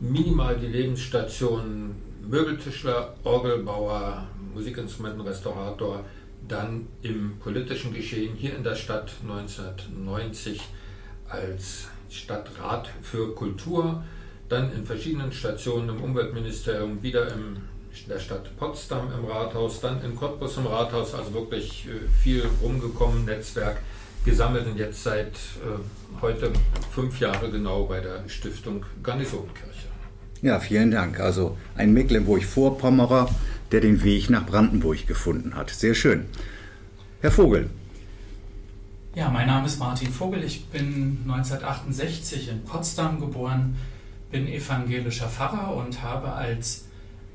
minimal die Lebensstation Möbeltischler, Orgelbauer, Musikinstrumentenrestaurator, dann im politischen Geschehen hier in der Stadt 1990 als Stadtrat für Kultur, dann in verschiedenen Stationen im Umweltministerium, wieder in der Stadt Potsdam im Rathaus, dann in Cottbus im Rathaus, also wirklich äh, viel rumgekommen, Netzwerk gesammelt und jetzt seit äh, heute fünf Jahre genau bei der Stiftung Garnisonkirche. Ja, vielen Dank. Also ein Mecklenburg-Vorpommerer, der den Weg nach Brandenburg gefunden hat. Sehr schön. Herr Vogel. Ja, mein Name ist Martin Vogel. Ich bin 1968 in Potsdam geboren, bin evangelischer Pfarrer und habe als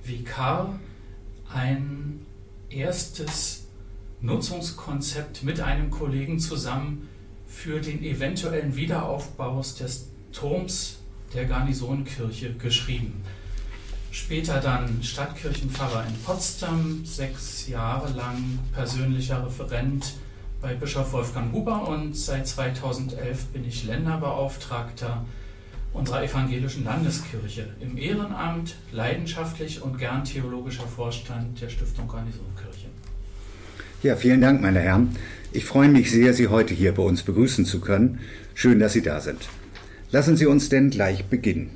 Vikar ein erstes Nutzungskonzept mit einem Kollegen zusammen für den eventuellen Wiederaufbau des Turms der Garnisonkirche geschrieben. Später dann Stadtkirchenpfarrer in Potsdam, sechs Jahre lang persönlicher Referent bei Bischof Wolfgang Huber und seit 2011 bin ich Länderbeauftragter unserer evangelischen Landeskirche im Ehrenamt, leidenschaftlich und gern theologischer Vorstand der Stiftung Garnisonkirche. Ja, vielen Dank, meine Herren. Ich freue mich sehr, Sie heute hier bei uns begrüßen zu können. Schön, dass Sie da sind. Lassen Sie uns denn gleich beginnen.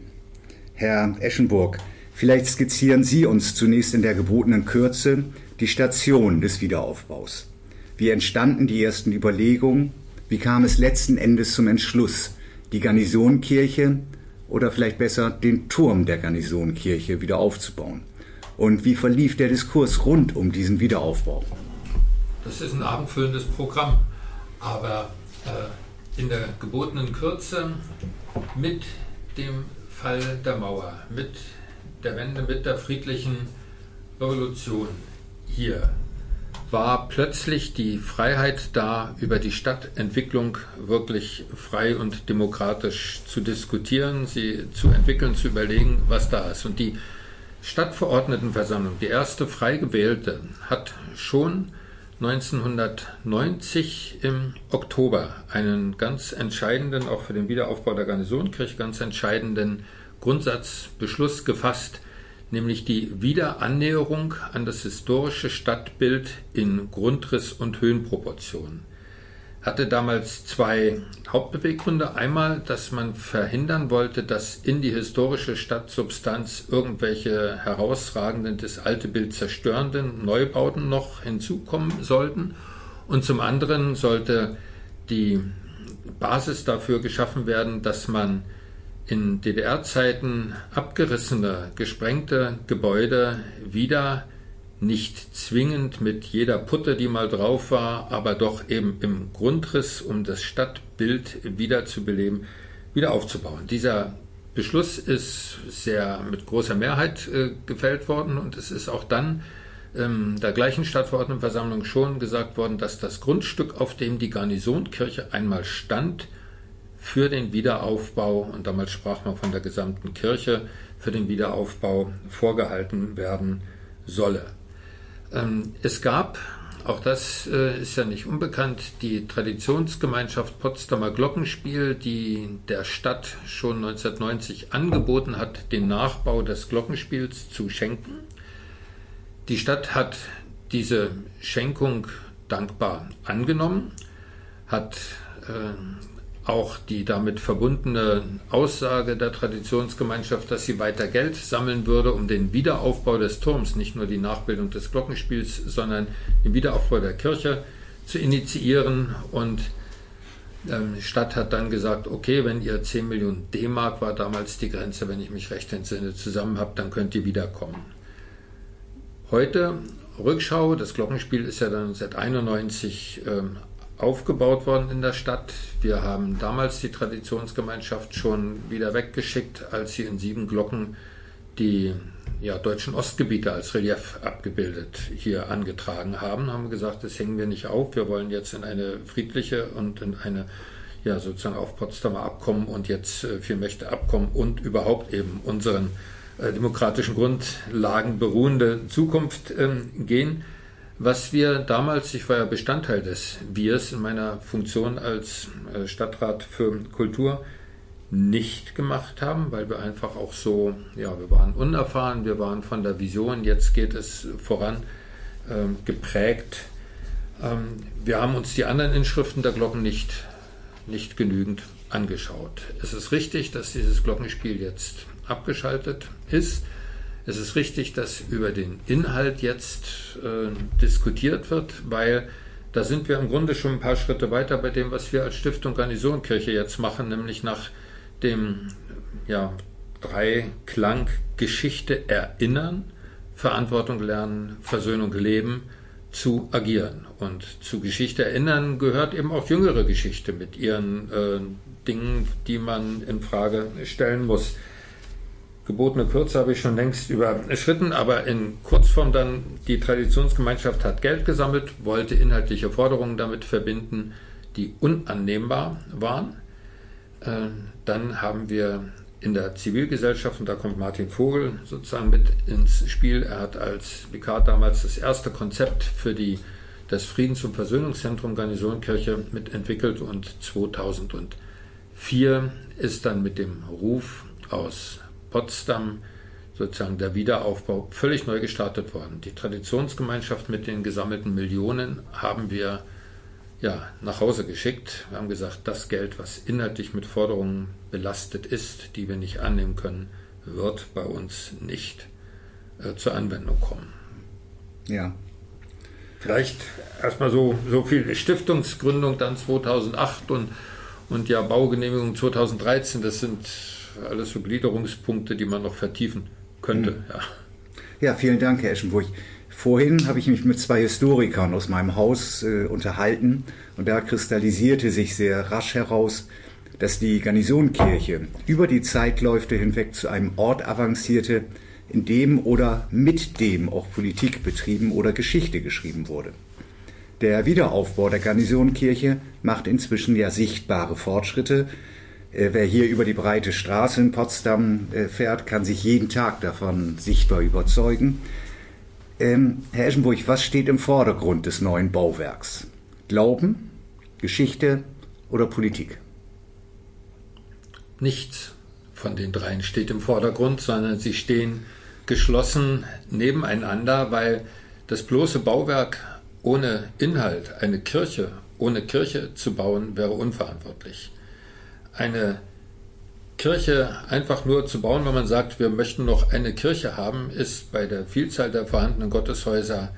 Herr Eschenburg, vielleicht skizzieren Sie uns zunächst in der gebotenen Kürze die Station des Wiederaufbaus. Wie entstanden die ersten Überlegungen? Wie kam es letzten Endes zum Entschluss, die Garnisonkirche oder vielleicht besser den Turm der Garnisonkirche wieder aufzubauen? Und wie verlief der Diskurs rund um diesen Wiederaufbau? Das ist ein abendfüllendes Programm, aber äh, in der gebotenen Kürze mit dem Fall der Mauer, mit der Wende, mit der friedlichen Revolution hier war plötzlich die Freiheit da, über die Stadtentwicklung wirklich frei und demokratisch zu diskutieren, sie zu entwickeln, zu überlegen, was da ist. Und die Stadtverordnetenversammlung, die erste frei gewählte, hat schon 1990 im Oktober einen ganz entscheidenden, auch für den Wiederaufbau der Garnisonkirche, ganz entscheidenden Grundsatzbeschluss gefasst, nämlich die Wiederannäherung an das historische Stadtbild in Grundriss und Höhenproportionen. Hatte damals zwei Hauptbeweggründe. Einmal, dass man verhindern wollte, dass in die historische Stadtsubstanz irgendwelche herausragenden, das alte Bild zerstörenden Neubauten noch hinzukommen sollten. Und zum anderen sollte die Basis dafür geschaffen werden, dass man in DDR-Zeiten abgerissene, gesprengte Gebäude wieder nicht zwingend mit jeder Putte, die mal drauf war, aber doch eben im Grundriss, um das Stadtbild wiederzubeleben, wieder aufzubauen. Dieser Beschluss ist sehr mit großer Mehrheit äh, gefällt worden und es ist auch dann ähm, der gleichen Stadtverordnetenversammlung schon gesagt worden, dass das Grundstück, auf dem die Garnisonkirche einmal stand, für den Wiederaufbau, und damals sprach man von der gesamten Kirche, für den Wiederaufbau vorgehalten werden solle. Ähm, es gab, auch das äh, ist ja nicht unbekannt, die Traditionsgemeinschaft Potsdamer Glockenspiel, die der Stadt schon 1990 angeboten hat, den Nachbau des Glockenspiels zu schenken. Die Stadt hat diese Schenkung dankbar angenommen, hat äh, auch die damit verbundene Aussage der Traditionsgemeinschaft, dass sie weiter Geld sammeln würde, um den Wiederaufbau des Turms, nicht nur die Nachbildung des Glockenspiels, sondern den Wiederaufbau der Kirche zu initiieren. Und ähm, die Stadt hat dann gesagt, okay, wenn ihr 10 Millionen D-Mark war damals die Grenze, wenn ich mich recht entsinne, zusammen habt, dann könnt ihr wiederkommen. Heute Rückschau, das Glockenspiel ist ja dann seit 91 ähm, aufgebaut worden in der Stadt. Wir haben damals die Traditionsgemeinschaft schon wieder weggeschickt, als sie in sieben Glocken die ja, deutschen Ostgebiete als Relief abgebildet hier angetragen haben, haben gesagt, das hängen wir nicht auf. Wir wollen jetzt in eine friedliche und in eine ja sozusagen auf Potsdamer Abkommen und jetzt äh, vier Mächte Abkommen und überhaupt eben unseren äh, demokratischen Grundlagen beruhende Zukunft äh, gehen. Was wir damals, ich war ja Bestandteil des Wirs in meiner Funktion als äh, Stadtrat für Kultur, nicht gemacht haben, weil wir einfach auch so, ja, wir waren unerfahren, wir waren von der Vision, jetzt geht es voran, ähm, geprägt. Ähm, wir haben uns die anderen Inschriften der Glocken nicht, nicht genügend angeschaut. Es ist richtig, dass dieses Glockenspiel jetzt abgeschaltet ist. Es ist richtig, dass über den Inhalt jetzt äh, diskutiert wird, weil da sind wir im Grunde schon ein paar Schritte weiter bei dem, was wir als Stiftung Garnisonkirche jetzt machen, nämlich nach dem ja, Dreiklang Geschichte erinnern, Verantwortung lernen, Versöhnung leben, zu agieren. Und zu Geschichte erinnern gehört eben auch jüngere Geschichte mit ihren äh, Dingen, die man in Frage stellen muss gebotene Kürze habe ich schon längst überschritten, aber in Kurzform dann, die Traditionsgemeinschaft hat Geld gesammelt, wollte inhaltliche Forderungen damit verbinden, die unannehmbar waren. Äh, dann haben wir in der Zivilgesellschaft, und da kommt Martin Vogel sozusagen mit ins Spiel, er hat als Vikar damals das erste Konzept für die, das Friedens- und Versöhnungszentrum Garnisonkirche mitentwickelt und 2004 ist dann mit dem Ruf aus Potsdam sozusagen der Wiederaufbau völlig neu gestartet worden. Die Traditionsgemeinschaft mit den gesammelten Millionen haben wir ja, nach Hause geschickt. Wir haben gesagt, das Geld, was inhaltlich mit Forderungen belastet ist, die wir nicht annehmen können, wird bei uns nicht äh, zur Anwendung kommen. Ja. Vielleicht erstmal so, so viel Stiftungsgründung dann 2008 und, und ja Baugenehmigung 2013, das sind alles so Gliederungspunkte, die man noch vertiefen könnte. Mhm. Ja. ja, vielen Dank, Herr Eschenburg. Vorhin habe ich mich mit zwei Historikern aus meinem Haus äh, unterhalten und da kristallisierte sich sehr rasch heraus, dass die Garnisonkirche über die Zeitläufe hinweg zu einem Ort avancierte, in dem oder mit dem auch Politik betrieben oder Geschichte geschrieben wurde. Der Wiederaufbau der Garnisonkirche macht inzwischen ja sichtbare Fortschritte, wer hier über die breite Straße in Potsdam äh, fährt, kann sich jeden Tag davon sichtbar überzeugen. Ähm, Herr Eschenburg, was steht im Vordergrund des neuen Bauwerks? Glauben, Geschichte oder Politik? Nichts von den dreien steht im Vordergrund, sondern sie stehen geschlossen nebeneinander, weil das bloße Bauwerk ohne Inhalt, eine Kirche ohne Kirche zu bauen, wäre unverantwortlich eine Kirche einfach nur zu bauen, wenn man sagt, wir möchten noch eine Kirche haben, ist bei der Vielzahl der vorhandenen Gotteshäuser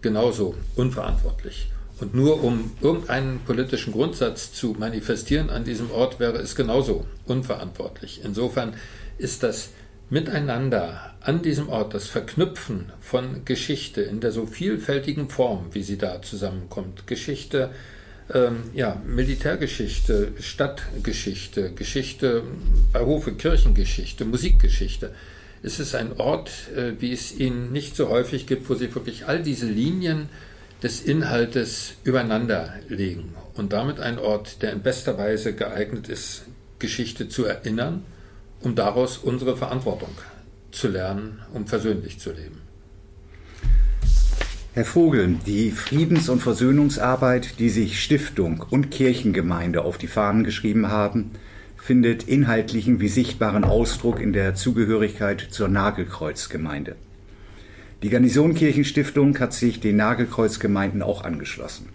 genauso unverantwortlich. Und nur um irgendeinen politischen Grundsatz zu manifestieren an diesem Ort wäre es genauso unverantwortlich. Insofern ist das Miteinander an diesem Ort, das Verknüpfen von Geschichte in der so vielfältigen Form, wie sie da zusammenkommt, Geschichte ähm, ja, Militärgeschichte, Stadtgeschichte, Geschichte bei Hofe, Kirchengeschichte, Musikgeschichte. Es ist ein Ort, äh, wie es ihn nicht so häufig gibt, wo sie wirklich all diese Linien des Inhaltes übereinander legen und damit ein Ort, der in bester Weise geeignet ist, Geschichte zu erinnern, um daraus unsere Verantwortung zu lernen, um versöhnlich zu leben. Herr Vogel, die Friedens- und Versöhnungsarbeit, die sich Stiftung und Kirchengemeinde auf die Fahnen geschrieben haben, findet inhaltlichen wie sichtbaren Ausdruck in der Zugehörigkeit zur Nagelkreuzgemeinde. Die Garnisonkirchenstiftung hat sich den Nagelkreuzgemeinden auch angeschlossen.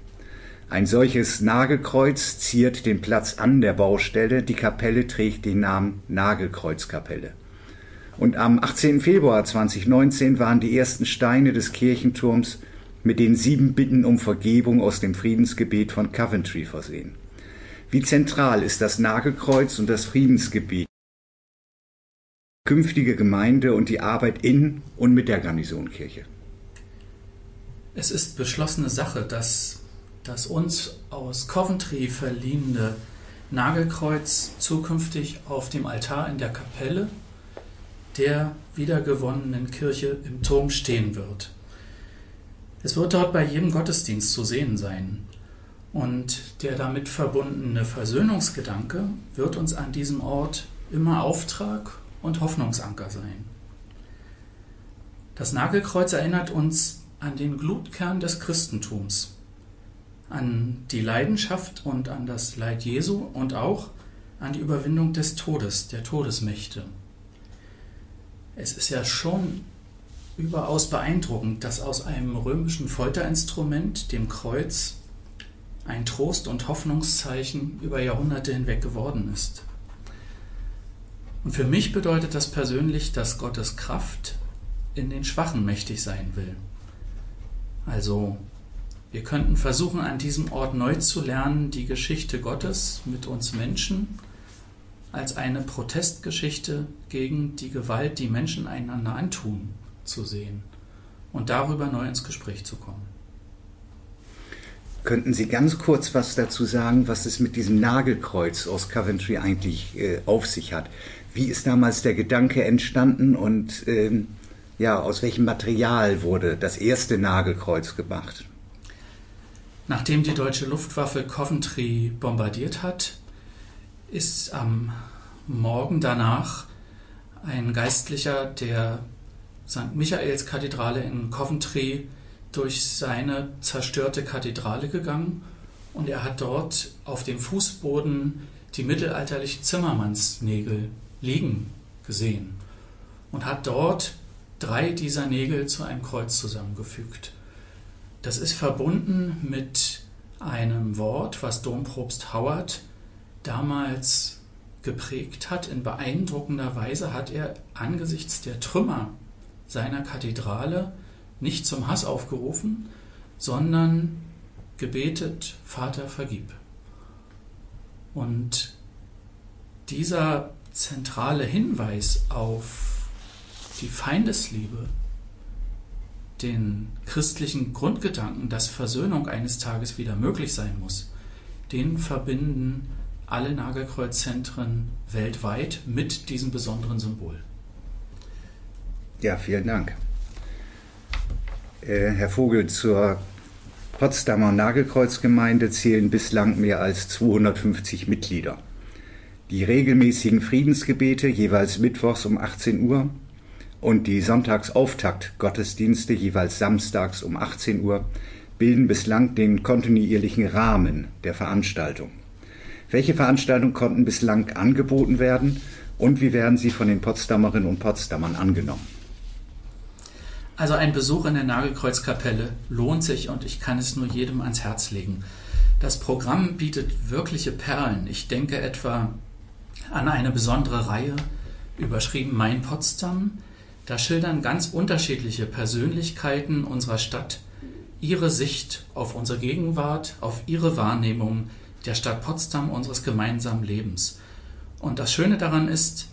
Ein solches Nagelkreuz ziert den Platz an der Baustelle. Die Kapelle trägt den Namen Nagelkreuzkapelle. Und am 18. Februar 2019 waren die ersten Steine des Kirchenturms mit den sieben Bitten um Vergebung aus dem Friedensgebet von Coventry versehen. Wie zentral ist das Nagelkreuz und das Friedensgebet künftige Gemeinde und die Arbeit in und mit der Garnisonkirche? Es ist beschlossene Sache, dass das uns aus Coventry verliehene Nagelkreuz zukünftig auf dem Altar in der Kapelle der wiedergewonnenen Kirche im Turm stehen wird. Es wird dort bei jedem Gottesdienst zu sehen sein. Und der damit verbundene Versöhnungsgedanke wird uns an diesem Ort immer Auftrag und Hoffnungsanker sein. Das Nagelkreuz erinnert uns an den Glutkern des Christentums, an die Leidenschaft und an das Leid Jesu und auch an die Überwindung des Todes, der Todesmächte. Es ist ja schon überaus beeindruckend, dass aus einem römischen Folterinstrument, dem Kreuz, ein Trost und Hoffnungszeichen über Jahrhunderte hinweg geworden ist. Und für mich bedeutet das persönlich, dass Gottes Kraft in den Schwachen mächtig sein will. Also, wir könnten versuchen, an diesem Ort neu zu lernen, die Geschichte Gottes mit uns Menschen als eine Protestgeschichte gegen die Gewalt, die Menschen einander antun, zu sehen und darüber neu ins Gespräch zu kommen. Könnten Sie ganz kurz was dazu sagen, was es mit diesem Nagelkreuz aus Coventry eigentlich äh, auf sich hat? Wie ist damals der Gedanke entstanden und ähm, ja, aus welchem Material wurde das erste Nagelkreuz gemacht? Nachdem die deutsche Luftwaffe Coventry bombardiert hat, ist am Morgen danach ein Geistlicher der St. Michaels Kathedrale in Coventry durch seine zerstörte Kathedrale gegangen und er hat dort auf dem Fußboden die mittelalterlichen Zimmermannsnägel liegen gesehen und hat dort drei dieser Nägel zu einem Kreuz zusammengefügt. Das ist verbunden mit einem Wort, was Dompropst Howard damals geprägt hat. In beeindruckender Weise hat er angesichts der Trümmer seiner Kathedrale nicht zum Hass aufgerufen, sondern gebetet, Vater, vergib. Und dieser zentrale Hinweis auf die Feindesliebe, den christlichen Grundgedanken, dass Versöhnung eines Tages wieder möglich sein muss, den verbinden alle Nagelkreuzzentren weltweit mit diesem besonderen Symbol. Ja, vielen Dank. Äh, Herr Vogel, zur Potsdamer Nagelkreuzgemeinde zählen bislang mehr als 250 Mitglieder. Die regelmäßigen Friedensgebete jeweils mittwochs um 18 Uhr und die Sonntagsauftakt-Gottesdienste jeweils samstags um 18 Uhr bilden bislang den kontinuierlichen Rahmen der Veranstaltung. Welche Veranstaltungen konnten bislang angeboten werden und wie werden sie von den Potsdamerinnen und Potsdamern angenommen? Also ein Besuch in der Nagelkreuzkapelle lohnt sich und ich kann es nur jedem ans Herz legen. Das Programm bietet wirkliche Perlen. Ich denke etwa an eine besondere Reihe, überschrieben Mein Potsdam. Da schildern ganz unterschiedliche Persönlichkeiten unserer Stadt ihre Sicht auf unsere Gegenwart, auf ihre Wahrnehmung der Stadt Potsdam, unseres gemeinsamen Lebens. Und das Schöne daran ist,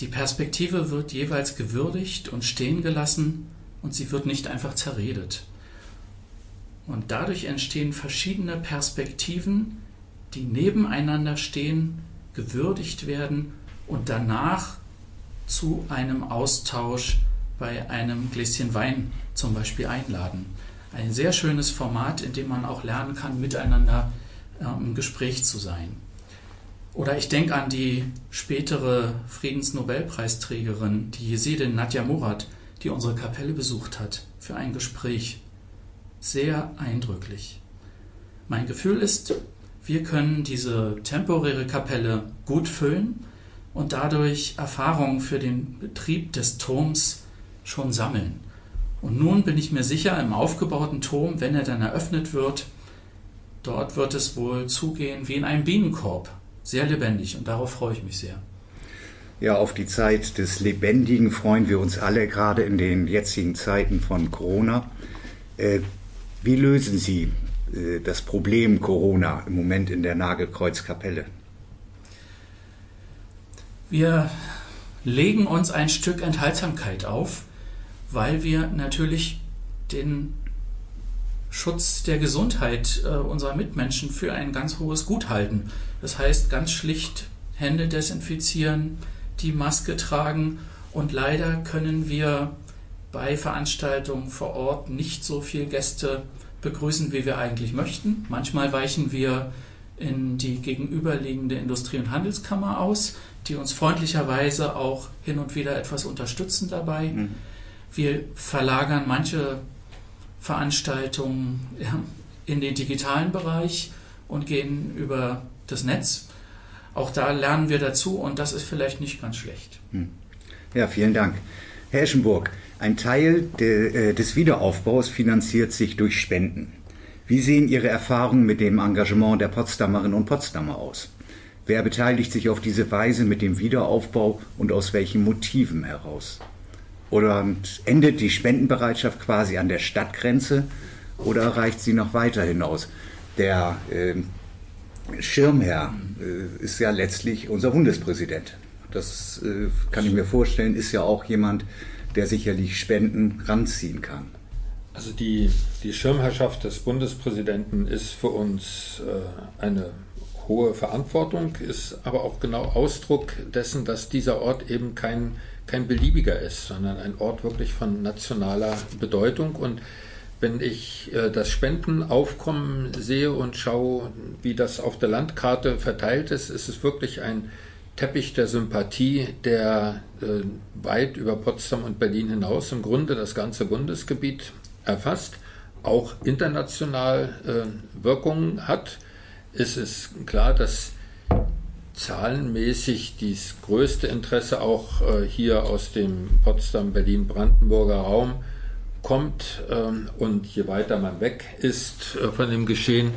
die Perspektive wird jeweils gewürdigt und stehen gelassen und sie wird nicht einfach zerredet. Und dadurch entstehen verschiedene Perspektiven, die nebeneinander stehen, gewürdigt werden und danach zu einem Austausch bei einem Gläschen Wein zum Beispiel einladen. Ein sehr schönes Format, in dem man auch lernen kann, miteinander äh, im Gespräch zu sein. Oder ich denke an die spätere Friedensnobelpreisträgerin, die Jesidin Nadja Murad, die unsere Kapelle besucht hat für ein Gespräch. Sehr eindrücklich. Mein Gefühl ist, wir können diese temporäre Kapelle gut füllen und dadurch Erfahrungen für den Betrieb des Turms schon sammeln. Und nun bin ich mir sicher, im aufgebauten Turm, wenn er dann eröffnet wird, Dort wird es wohl zugehen wie in einem Bienenkorb. Sehr lebendig und darauf freue ich mich sehr. Ja, auf die Zeit des Lebendigen freuen wir uns alle, gerade in den jetzigen Zeiten von Corona. Äh, wie lösen Sie äh, das Problem Corona im Moment in der Nagelkreuzkapelle? Wir legen uns ein Stück Enthaltsamkeit auf, weil wir natürlich den Schutz der Gesundheit äh, unserer Mitmenschen für ein ganz hohes Gut halten. Das heißt ganz schlicht Hände desinfizieren, die Maske tragen und leider können wir bei Veranstaltungen vor Ort nicht so viele Gäste begrüßen, wie wir eigentlich möchten. Manchmal weichen wir in die gegenüberliegende Industrie- und Handelskammer aus, die uns freundlicherweise auch hin und wieder etwas unterstützen dabei. Mhm. Wir verlagern manche Veranstaltungen in den digitalen Bereich und gehen über das Netz. Auch da lernen wir dazu und das ist vielleicht nicht ganz schlecht. Hm. Ja, vielen Dank. Herr Eschenburg, ein Teil de, äh, des Wiederaufbaus finanziert sich durch Spenden. Wie sehen Ihre Erfahrungen mit dem Engagement der Potsdamerinnen und Potsdamer aus? Wer beteiligt sich auf diese Weise mit dem Wiederaufbau und aus welchen Motiven heraus? Oder endet die Spendenbereitschaft quasi an der Stadtgrenze oder reicht sie noch weiter hinaus? Der äh, Schirmherr äh, ist ja letztlich unser Bundespräsident. Das äh, kann ich mir vorstellen, ist ja auch jemand, der sicherlich Spenden ranziehen kann. Also die, die Schirmherrschaft des Bundespräsidenten ist für uns äh, eine hohe Verantwortung, ist aber auch genau Ausdruck dessen, dass dieser Ort eben kein, kein beliebiger ist, sondern ein Ort wirklich von nationaler Bedeutung. Und wenn ich äh, das Spendenaufkommen sehe und schaue, wie das auf der Landkarte verteilt ist, ist es wirklich ein Teppich der Sympathie, der äh, weit über Potsdam und Berlin hinaus im Grunde das ganze Bundesgebiet erfasst, auch international äh, Wirkungen hat ist es klar, dass zahlenmäßig das größte Interesse auch äh, hier aus dem Potsdam, Berlin, Brandenburger Raum kommt ähm, und je weiter man weg ist äh, von dem Geschehen.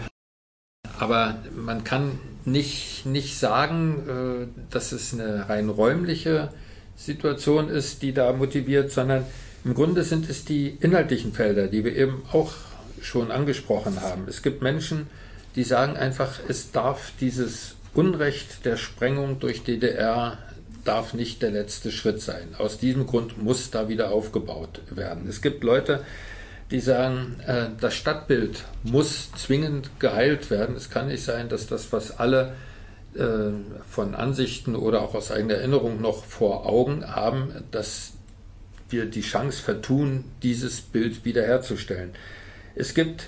Aber man kann nicht, nicht sagen, äh, dass es eine rein räumliche Situation ist, die da motiviert, sondern im Grunde sind es die inhaltlichen Felder, die wir eben auch schon angesprochen haben. Es gibt Menschen, die sagen einfach, es darf dieses Unrecht der Sprengung durch DDR darf nicht der letzte Schritt sein. Aus diesem Grund muss da wieder aufgebaut werden. Es gibt Leute, die sagen, äh, das Stadtbild muss zwingend geheilt werden. Es kann nicht sein, dass das, was alle äh, von Ansichten oder auch aus eigener Erinnerung noch vor Augen haben, dass wir die Chance vertun, dieses Bild wiederherzustellen. Es gibt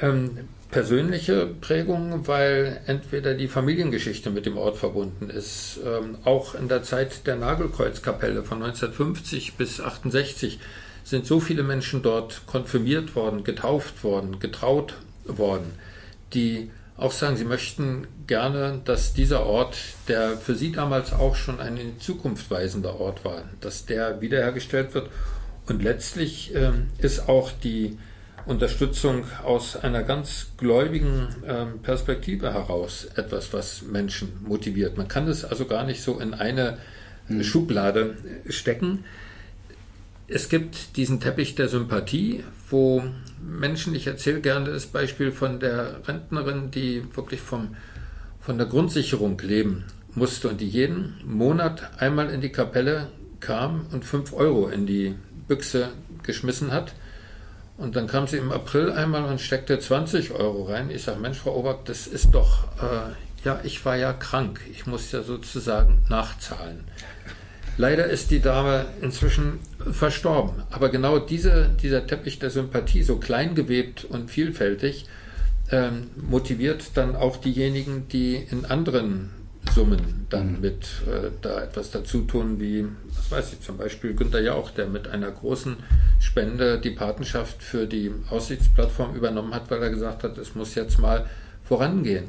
ähm, persönliche Prägung, weil entweder die Familiengeschichte mit dem Ort verbunden ist. Ähm, auch in der Zeit der Nagelkreuzkapelle von 1950 bis 68 sind so viele Menschen dort konfirmiert worden, getauft worden, getraut worden, die auch sagen, sie möchten gerne, dass dieser Ort, der für sie damals auch schon ein in Zukunft weisender Ort war, dass der wiederhergestellt wird. Und letztlich ähm, ist auch die Unterstützung aus einer ganz gläubigen ähm, Perspektive heraus etwas, was Menschen motiviert. Man kann es also gar nicht so in eine mhm. Schublade stecken. Es gibt diesen Teppich der Sympathie, wo Menschen, ich erzähle gerne das Beispiel von der Rentnerin, die wirklich vom, von der Grundsicherung leben musste und die jeden Monat einmal in die Kapelle kam und fünf Euro in die Büchse geschmissen hat und dann kam sie im April einmal und steckte 20 Euro rein. Ich sage, Mensch, Frau Oberg, das ist doch, äh, ja, ich war ja krank. Ich muss ja sozusagen nachzahlen. Leider ist die Dame inzwischen verstorben. Aber genau diese, dieser Teppich der Sympathie, so klein gewebt und vielfältig, ähm, motiviert dann auch diejenigen, die in anderen Summen dann mhm. mit äh, da etwas dazu tun, wie, was weiß ich, zum Beispiel Günter Jauch, der mit einer großen Spende die Patenschaft für die Aussichtsplattform übernommen hat, weil er gesagt hat, es muss jetzt mal vorangehen.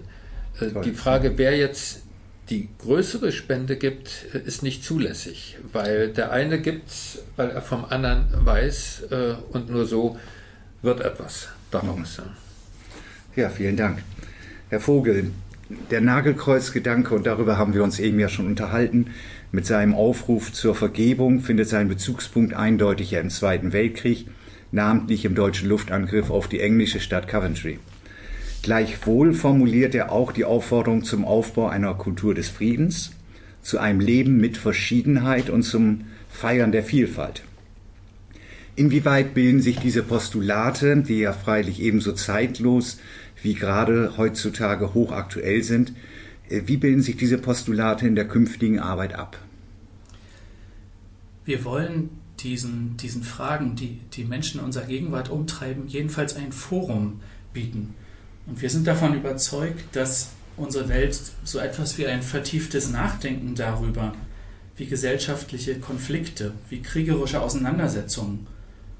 Äh, die Frage, wer jetzt die größere Spende gibt, äh, ist nicht zulässig, weil der eine gibt, weil er vom anderen weiß äh, und nur so wird etwas daraus. Ja, vielen Dank. Herr Vogel, der Nagelkreuzgedanke, und darüber haben wir uns eben ja schon unterhalten, mit seinem Aufruf zur Vergebung findet seinen Bezugspunkt eindeutig ja im Zweiten Weltkrieg, namentlich im deutschen Luftangriff auf die englische Stadt Coventry. Gleichwohl formuliert er auch die Aufforderung zum Aufbau einer Kultur des Friedens, zu einem Leben mit Verschiedenheit und zum Feiern der Vielfalt. Inwieweit bilden sich diese Postulate, die ja freilich ebenso zeitlos wie gerade heutzutage hochaktuell sind, äh, wie bilden sich diese Postulate in der künftigen Arbeit ab? Wir wollen diesen, diesen Fragen, die die Menschen in unserer Gegenwart umtreiben, jedenfalls ein Forum bieten. Und wir sind davon überzeugt, dass unsere Welt so etwas wie ein vertieftes Nachdenken darüber, wie gesellschaftliche Konflikte, wie kriegerische Auseinandersetzungen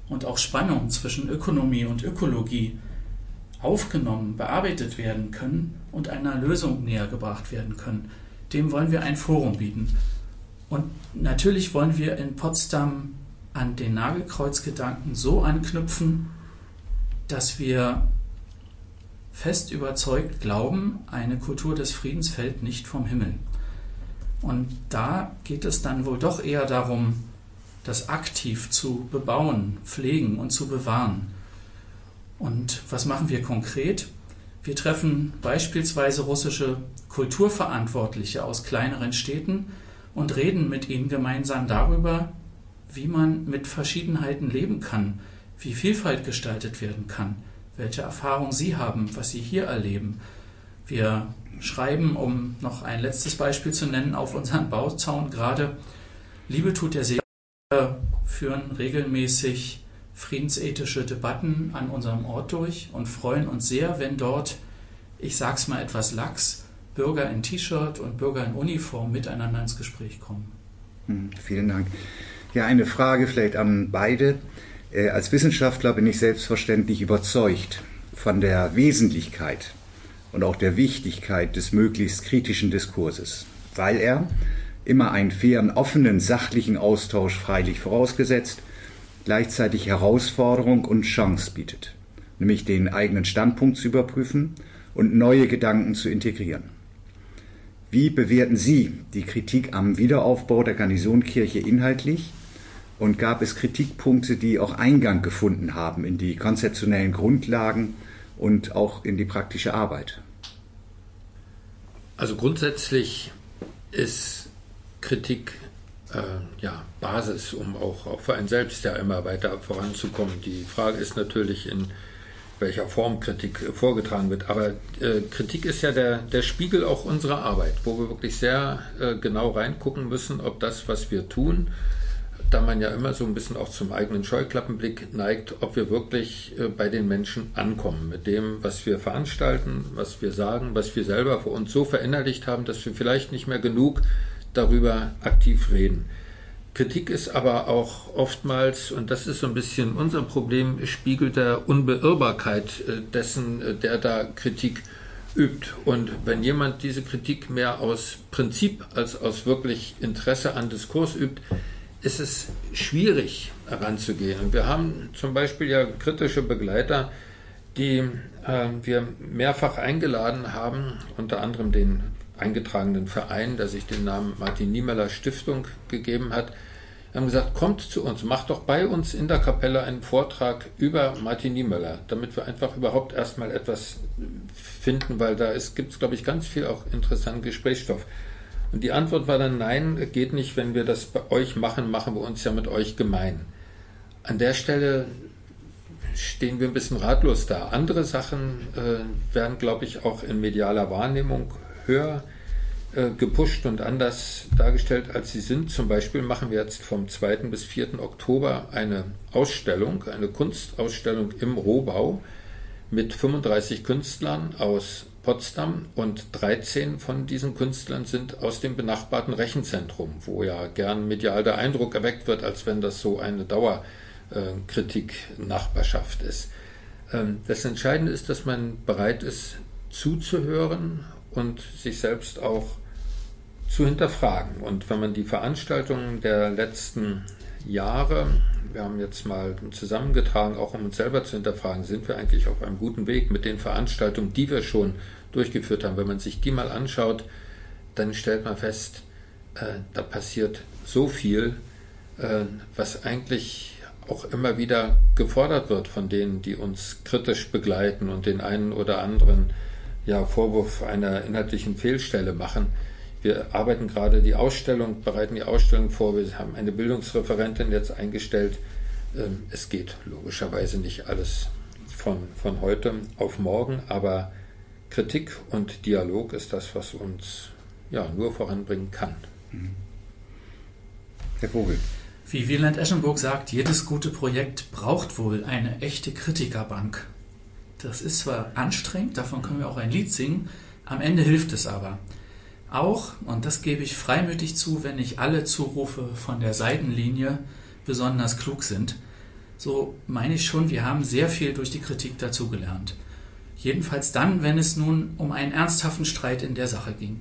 und auch Spannungen zwischen Ökonomie und Ökologie aufgenommen, bearbeitet werden können und einer Lösung näher gebracht werden können. Dem wollen wir ein Forum bieten. Und natürlich wollen wir in Potsdam an den Nagelkreuzgedanken so anknüpfen, dass wir fest überzeugt glauben, eine Kultur des Friedens fällt nicht vom Himmel. Und da geht es dann wohl doch eher darum, das aktiv zu bebauen, pflegen und zu bewahren. Und was machen wir konkret? Wir treffen beispielsweise russische Kulturverantwortliche aus kleineren Städten und reden mit ihnen gemeinsam darüber, wie man mit Verschiedenheiten leben kann, wie Vielfalt gestaltet werden kann, welche Erfahrungen sie haben, was sie hier erleben. Wir schreiben, um noch ein letztes Beispiel zu nennen, auf unseren Bauzaun gerade, Liebe tut der wir führen regelmäßig friedensethische Debatten an unserem Ort durch und freuen uns sehr, wenn dort, ich sag's mal etwas lax, Bürger in T-Shirt und Bürger in Uniform miteinander ins Gespräch kommen. Hm, vielen Dank. Ja, eine Frage vielleicht an beide. Äh, als Wissenschaftler bin ich selbstverständlich überzeugt von der Wesentlichkeit und auch der Wichtigkeit des möglichst kritischen Diskurses, weil er immer einen fairen, offenen, sachlichen Austausch freilich vorausgesetzt, gleichzeitig Herausforderung und Chance bietet, nämlich den eigenen Standpunkt zu überprüfen und neue Gedanken zu integrieren. Wie bewerten Sie die Kritik am Wiederaufbau der Garnisonkirche inhaltlich? Und gab es Kritikpunkte, die auch Eingang gefunden haben in die konzeptionellen Grundlagen und auch in die praktische Arbeit? Also grundsätzlich ist Kritik ja, Basis, um auch, auch für einen selbst ja immer weiter voranzukommen. Die Frage ist natürlich, in welcher Form Kritik vorgetragen wird. Aber äh, Kritik ist ja der, der Spiegel auch unserer Arbeit, wo wir wirklich sehr äh, genau reingucken müssen, ob das, was wir tun, da man ja immer so ein bisschen auch zum eigenen Scheuklappenblick neigt, ob wir wirklich äh, bei den Menschen ankommen mit dem, was wir veranstalten, was wir sagen, was wir selber für uns so verinnerlicht haben, dass wir vielleicht nicht mehr genug darüber aktiv reden. Kritik ist aber auch oftmals, und das ist so ein bisschen unser Problem, Spiegel der Unbeirrbarkeit äh, dessen, äh, der da Kritik übt. Und wenn jemand diese Kritik mehr aus Prinzip als aus wirklich Interesse an Diskurs übt, ist es schwierig heranzugehen. Und wir haben zum Beispiel ja kritische Begleiter, die äh, wir mehrfach eingeladen haben, unter anderem den eingetragenen Verein, der sich den Namen Martin Niemeller Stiftung gegeben hat. Haben gesagt, kommt zu uns, macht doch bei uns in der Kapelle einen Vortrag über Martin Niemöller, damit wir einfach überhaupt erstmal etwas finden, weil da gibt es, glaube ich, ganz viel auch interessanten Gesprächsstoff. Und die Antwort war dann, nein, geht nicht, wenn wir das bei euch machen, machen wir uns ja mit euch gemein. An der Stelle stehen wir ein bisschen ratlos da. Andere Sachen äh, werden, glaube ich, auch in medialer Wahrnehmung höher äh, gepusht und anders dargestellt, als sie sind. Zum Beispiel machen wir jetzt vom 2. bis 4. Oktober eine Ausstellung, eine Kunstausstellung im Rohbau mit 35 Künstlern aus Potsdam und 13 von diesen Künstlern sind aus dem benachbarten Rechenzentrum, wo ja gern medial der Eindruck erweckt wird, als wenn das so eine Dauerkritik-Nachbarschaft ist. Ähm, das Entscheidende ist, dass man bereit ist zuzuhören und sich selbst auch zu hinterfragen. Und wenn man die Veranstaltungen der letzten Jahre. Wir haben jetzt mal zusammengetragen, auch um uns selber zu hinterfragen, sind wir eigentlich auf einem guten Weg mit den Veranstaltungen, die wir schon durchgeführt haben. Wenn man sich die mal anschaut, dann stellt man fest, äh, da passiert so viel, äh, was eigentlich auch immer wieder gefordert wird von denen, die uns kritisch begleiten und den einen oder anderen ja, Vorwurf einer inhaltlichen Fehlstelle machen. Wir arbeiten gerade die Ausstellung, bereiten die Ausstellung vor. Wir haben eine Bildungsreferentin jetzt eingestellt. Ähm, es geht logischerweise nicht alles von, von heute auf morgen, aber Kritik und Dialog ist das, was uns ja, nur voranbringen kann. Herr Vogel. Wie Wieland Eschenburg sagt, jedes gute Projekt braucht wohl eine echte Kritikerbank. Das ist zwar anstrengend, davon können wir auch ein Lied singen, am Ende hilft es aber. Auch, und das gebe ich freimütig zu, wenn nicht alle Zurufe von der Seitenlinie besonders klug sind, so meine ich schon, wir haben sehr viel durch die Kritik dazugelernt. Jedenfalls dann, wenn es nun um einen ernsthaften Streit in der Sache ging.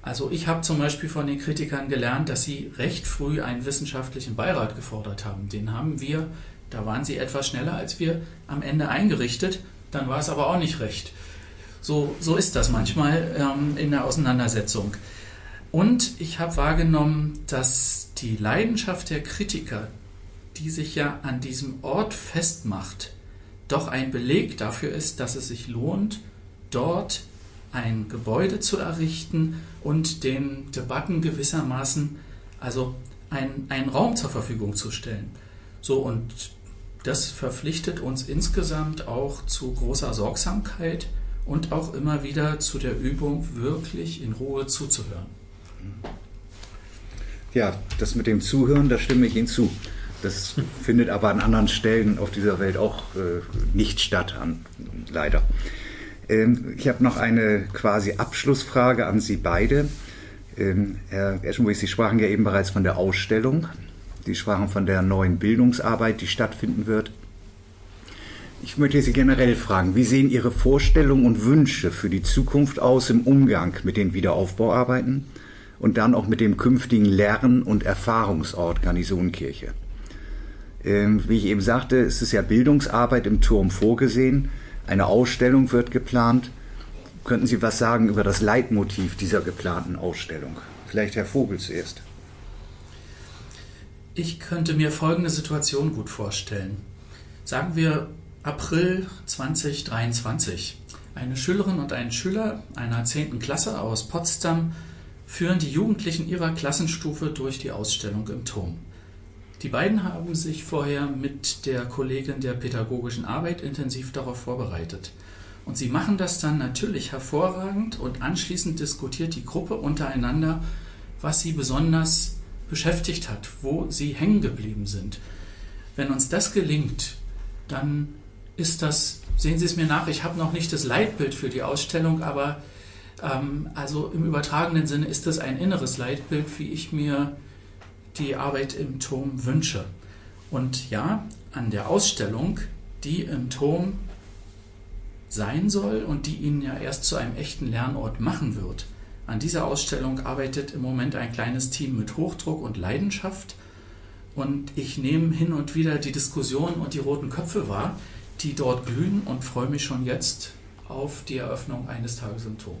Also ich habe zum Beispiel von den Kritikern gelernt, dass sie recht früh einen wissenschaftlichen Beirat gefordert haben. Den haben wir, da waren sie etwas schneller als wir, am Ende eingerichtet. Dann war es aber auch nicht recht. So, so ist das manchmal ähm, in der Auseinandersetzung. Und ich habe wahrgenommen, dass die Leidenschaft der Kritiker, die sich ja an diesem Ort festmacht, doch ein Beleg dafür ist, dass es sich lohnt, dort ein Gebäude zu errichten und den Debatten gewissermaßen also ein, einen Raum zur Verfügung zu stellen. So und das verpflichtet uns insgesamt auch zu großer Sorgsamkeit und auch immer wieder zu der Übung, wirklich in Ruhe zuzuhören. Ja, das mit dem Zuhören, da stimme ich Ihnen zu. Das findet aber an anderen Stellen auf dieser Welt auch äh, nicht statt, an, leider. Ähm, ich habe noch eine quasi Abschlussfrage an Sie beide. Ähm, Herr Eschenburg, Sie sprachen ja eben bereits von der Ausstellung. Sie sprachen von der neuen Bildungsarbeit, die stattfinden wird. Ich möchte Sie generell fragen, wie sehen Ihre Vorstellungen und Wünsche für die Zukunft aus im Umgang mit den Wiederaufbauarbeiten und dann auch mit dem künftigen Lern- und Erfahrungsort Garnisonkirche? Ähm, wie ich eben sagte, es ist ja Bildungsarbeit im Turm vorgesehen. Eine Ausstellung wird geplant. Könnten Sie was sagen über das Leitmotiv dieser geplanten Ausstellung? Vielleicht Herr Vogel zuerst. Ich könnte mir folgende Situation gut vorstellen. Sagen wir, April 2023. Eine Schülerin und ein Schüler einer 10. Klasse aus Potsdam führen die Jugendlichen ihrer Klassenstufe durch die Ausstellung im Turm. Die beiden haben sich vorher mit der Kollegin der pädagogischen Arbeit intensiv darauf vorbereitet. Und sie machen das dann natürlich hervorragend und anschließend diskutiert die Gruppe untereinander, was sie besonders beschäftigt hat, wo sie hängen geblieben sind. Wenn uns das gelingt, dann ist das, sehen Sie es mir nach, ich habe noch nicht das Leitbild für die Ausstellung, aber ähm, also im übertragenen Sinne ist das ein inneres Leitbild, wie ich mir die Arbeit im Turm wünsche. Und ja, an der Ausstellung, die im Turm sein soll und die ihn ja erst zu einem echten Lernort machen wird. An dieser Ausstellung arbeitet im Moment ein kleines Team mit Hochdruck und Leidenschaft und ich nehme hin und wieder die Diskussion und die roten Köpfe wahr, die dort glühen und freue mich schon jetzt auf die Eröffnung eines Tages im Turm.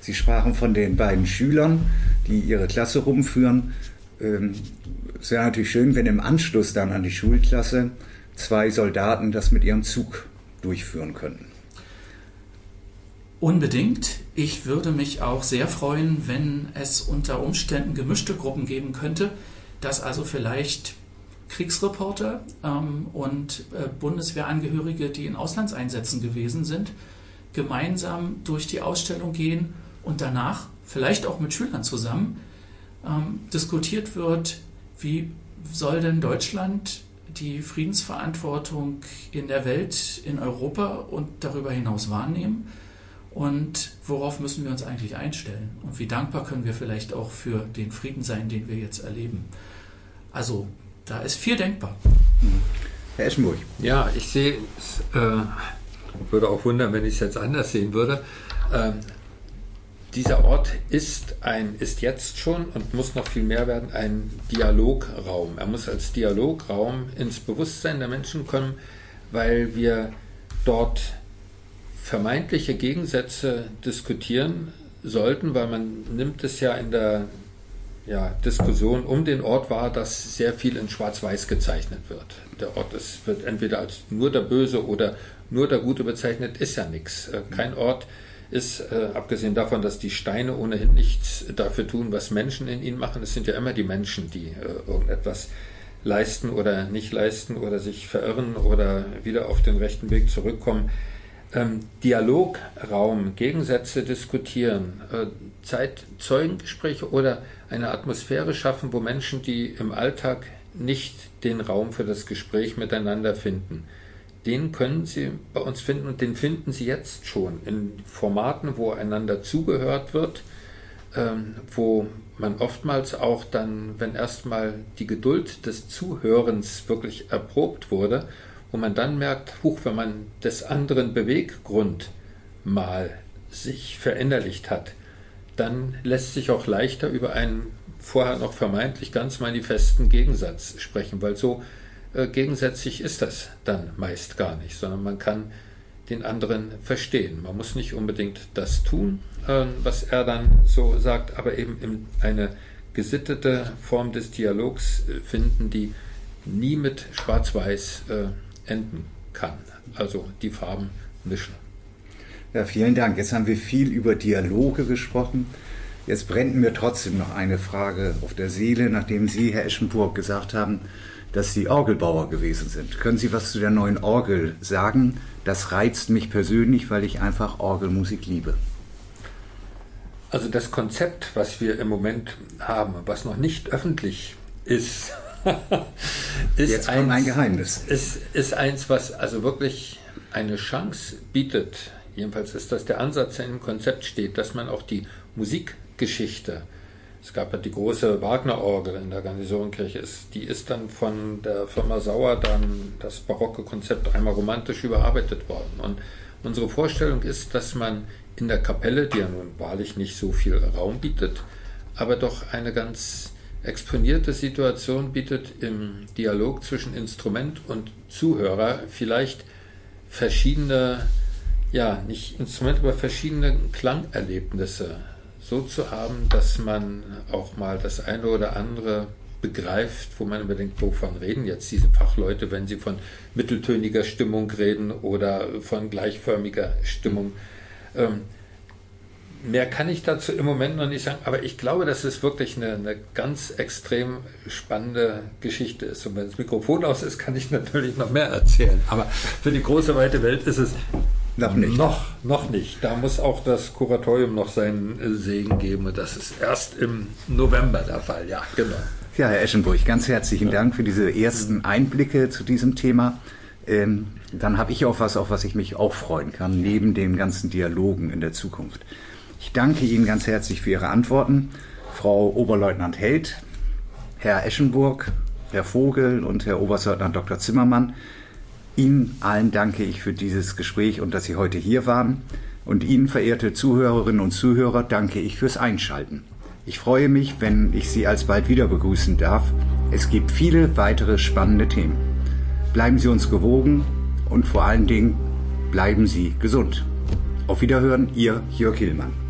Sie sprachen von den beiden Schülern, die ihre Klasse rumführen. Ähm, es wäre natürlich schön, wenn im Anschluss dann an die Schulklasse zwei Soldaten das mit ihrem Zug durchführen könnten. Unbedingt. Ich würde mich auch sehr freuen, wenn es unter Umständen gemischte Gruppen geben könnte, dass also vielleicht Kriegsreporter ähm, und äh, Bundeswehrangehörige, die in Auslandseinsätzen gewesen sind, gemeinsam durch die Ausstellung gehen und danach, vielleicht auch mit Schülern zusammen, ähm, diskutiert wird, wie soll denn Deutschland die Friedensverantwortung in der Welt, in Europa und darüber hinaus wahrnehmen und worauf müssen wir uns eigentlich einstellen und wie dankbar können wir vielleicht auch für den Frieden sein, den wir jetzt erleben. Also da ist viel denkbar. Herr Eschenburg. Ja, ich sehe es, äh, würde auch wundern, wenn ich es jetzt anders sehen würde. Ähm, dieser Ort ist ein, ist jetzt schon und muss noch viel mehr werden, ein Dialograum. Er muss als Dialograum ins Bewusstsein der Menschen kommen, weil wir dort vermeintliche Gegensätze diskutieren sollten, weil man nimmt es ja in der ja, Diskussion um den Ort wahr, dass sehr viel in Schwarz-Weiß gezeichnet wird. Der Ort ist, wird entweder als nur der Böse oder nur der Gute bezeichnet, ist ja nichts. Äh, kein Ort ist, äh, abgesehen davon, dass die Steine ohnehin nichts dafür tun, was Menschen in ihnen machen. Es sind ja immer die Menschen, die äh, irgendetwas leisten oder nicht leisten oder sich verirren oder wieder auf den rechten Weg zurückkommen. Ähm, Dialograum, Gegensätze diskutieren, äh, Zeitzeugengespräche oder eine Atmosphäre schaffen, wo Menschen, die im Alltag nicht den Raum für das Gespräch miteinander finden, den können Sie bei uns finden und den finden Sie jetzt schon in Formaten, wo einander zugehört wird, ähm, wo man oftmals auch dann, wenn erstmal die Geduld des Zuhörens wirklich erprobt wurde, wo man dann merkt, huch, wenn man des anderen Beweggrund mal sich verinnerlicht hat, dann lässt sich auch leichter über einen vorher noch vermeintlich ganz manifesten Gegensatz sprechen, weil so äh, gegensätzlich ist das dann meist gar nicht, sondern man kann den anderen verstehen. Man muss nicht unbedingt das tun, äh, was er dann so sagt, aber eben eine gesittete Form des Dialogs äh, finden, die nie mit Schwarz-Weiß enden kann. Also die Farben mischen. Ja, vielen Dank. Jetzt haben wir viel über Dialoge gesprochen. Jetzt brennt mir trotzdem noch eine Frage auf der Seele, nachdem Sie, Herr Eschenburg, gesagt haben, dass Sie Orgelbauer gewesen sind. Können Sie was zu der neuen Orgel sagen? Das reizt mich persönlich, weil ich einfach Orgelmusik liebe. Also das Konzept, was wir im Moment haben, was noch nicht öffentlich ist, ist Jetzt eins, ein Geheimnis. Ist, ist eins, was also wirklich eine Chance bietet. Jedenfalls ist das der Ansatz, der im Konzept steht, dass man auch die Musikgeschichte es gab ja die große Wagner-Orgel in der Garnisonkirche. Die ist dann von der Firma Sauer dann das barocke Konzept einmal romantisch überarbeitet worden. Und unsere Vorstellung ist, dass man in der Kapelle, die ja nun wahrlich nicht so viel Raum bietet, aber doch eine ganz exponierte Situation bietet im Dialog zwischen Instrument und Zuhörer vielleicht verschiedene, ja, nicht Instrumente, aber verschiedene Klangerlebnisse so zu haben, dass man auch mal das eine oder andere begreift, wo man überdenkt, wovon reden jetzt diese Fachleute, wenn sie von mitteltöniger Stimmung reden oder von gleichförmiger Stimmung. Ähm, mehr kann ich dazu im Moment noch nicht sagen, aber ich glaube, dass es wirklich eine, eine ganz extrem spannende Geschichte ist. Und wenn das Mikrofon aus ist, kann ich natürlich noch mehr erzählen. Aber für die große weite Welt ist es noch nicht. Noch, noch nicht. Da muss auch das Kuratorium noch seinen Segen geben und das ist erst im November der Fall, ja, genau. Ja, Herr Eschenburg, ganz herzlichen ja. Dank für diese ersten Einblicke zu diesem Thema. Ähm, dann habe ich auch was, auf was ich mich auch freuen kann, neben den ganzen Dialogen in der Zukunft. Ich danke Ihnen ganz herzlich für Ihre Antworten, Frau Oberleutnant Held, Herr Eschenburg, Herr Vogel und Herr Oberstleutnant Dr. Zimmermann. Ihnen allen danke ich für dieses Gespräch und dass Sie heute hier waren. Und Ihnen, verehrte Zuhörerinnen und Zuhörer, danke ich fürs Einschalten. Ich freue mich, wenn ich Sie alsbald wieder begrüßen darf. Es gibt viele weitere spannende Themen. Bleiben Sie uns gewogen und vor allen Dingen bleiben Sie gesund. Auf Wiederhören, Ihr Jörg Hillmann.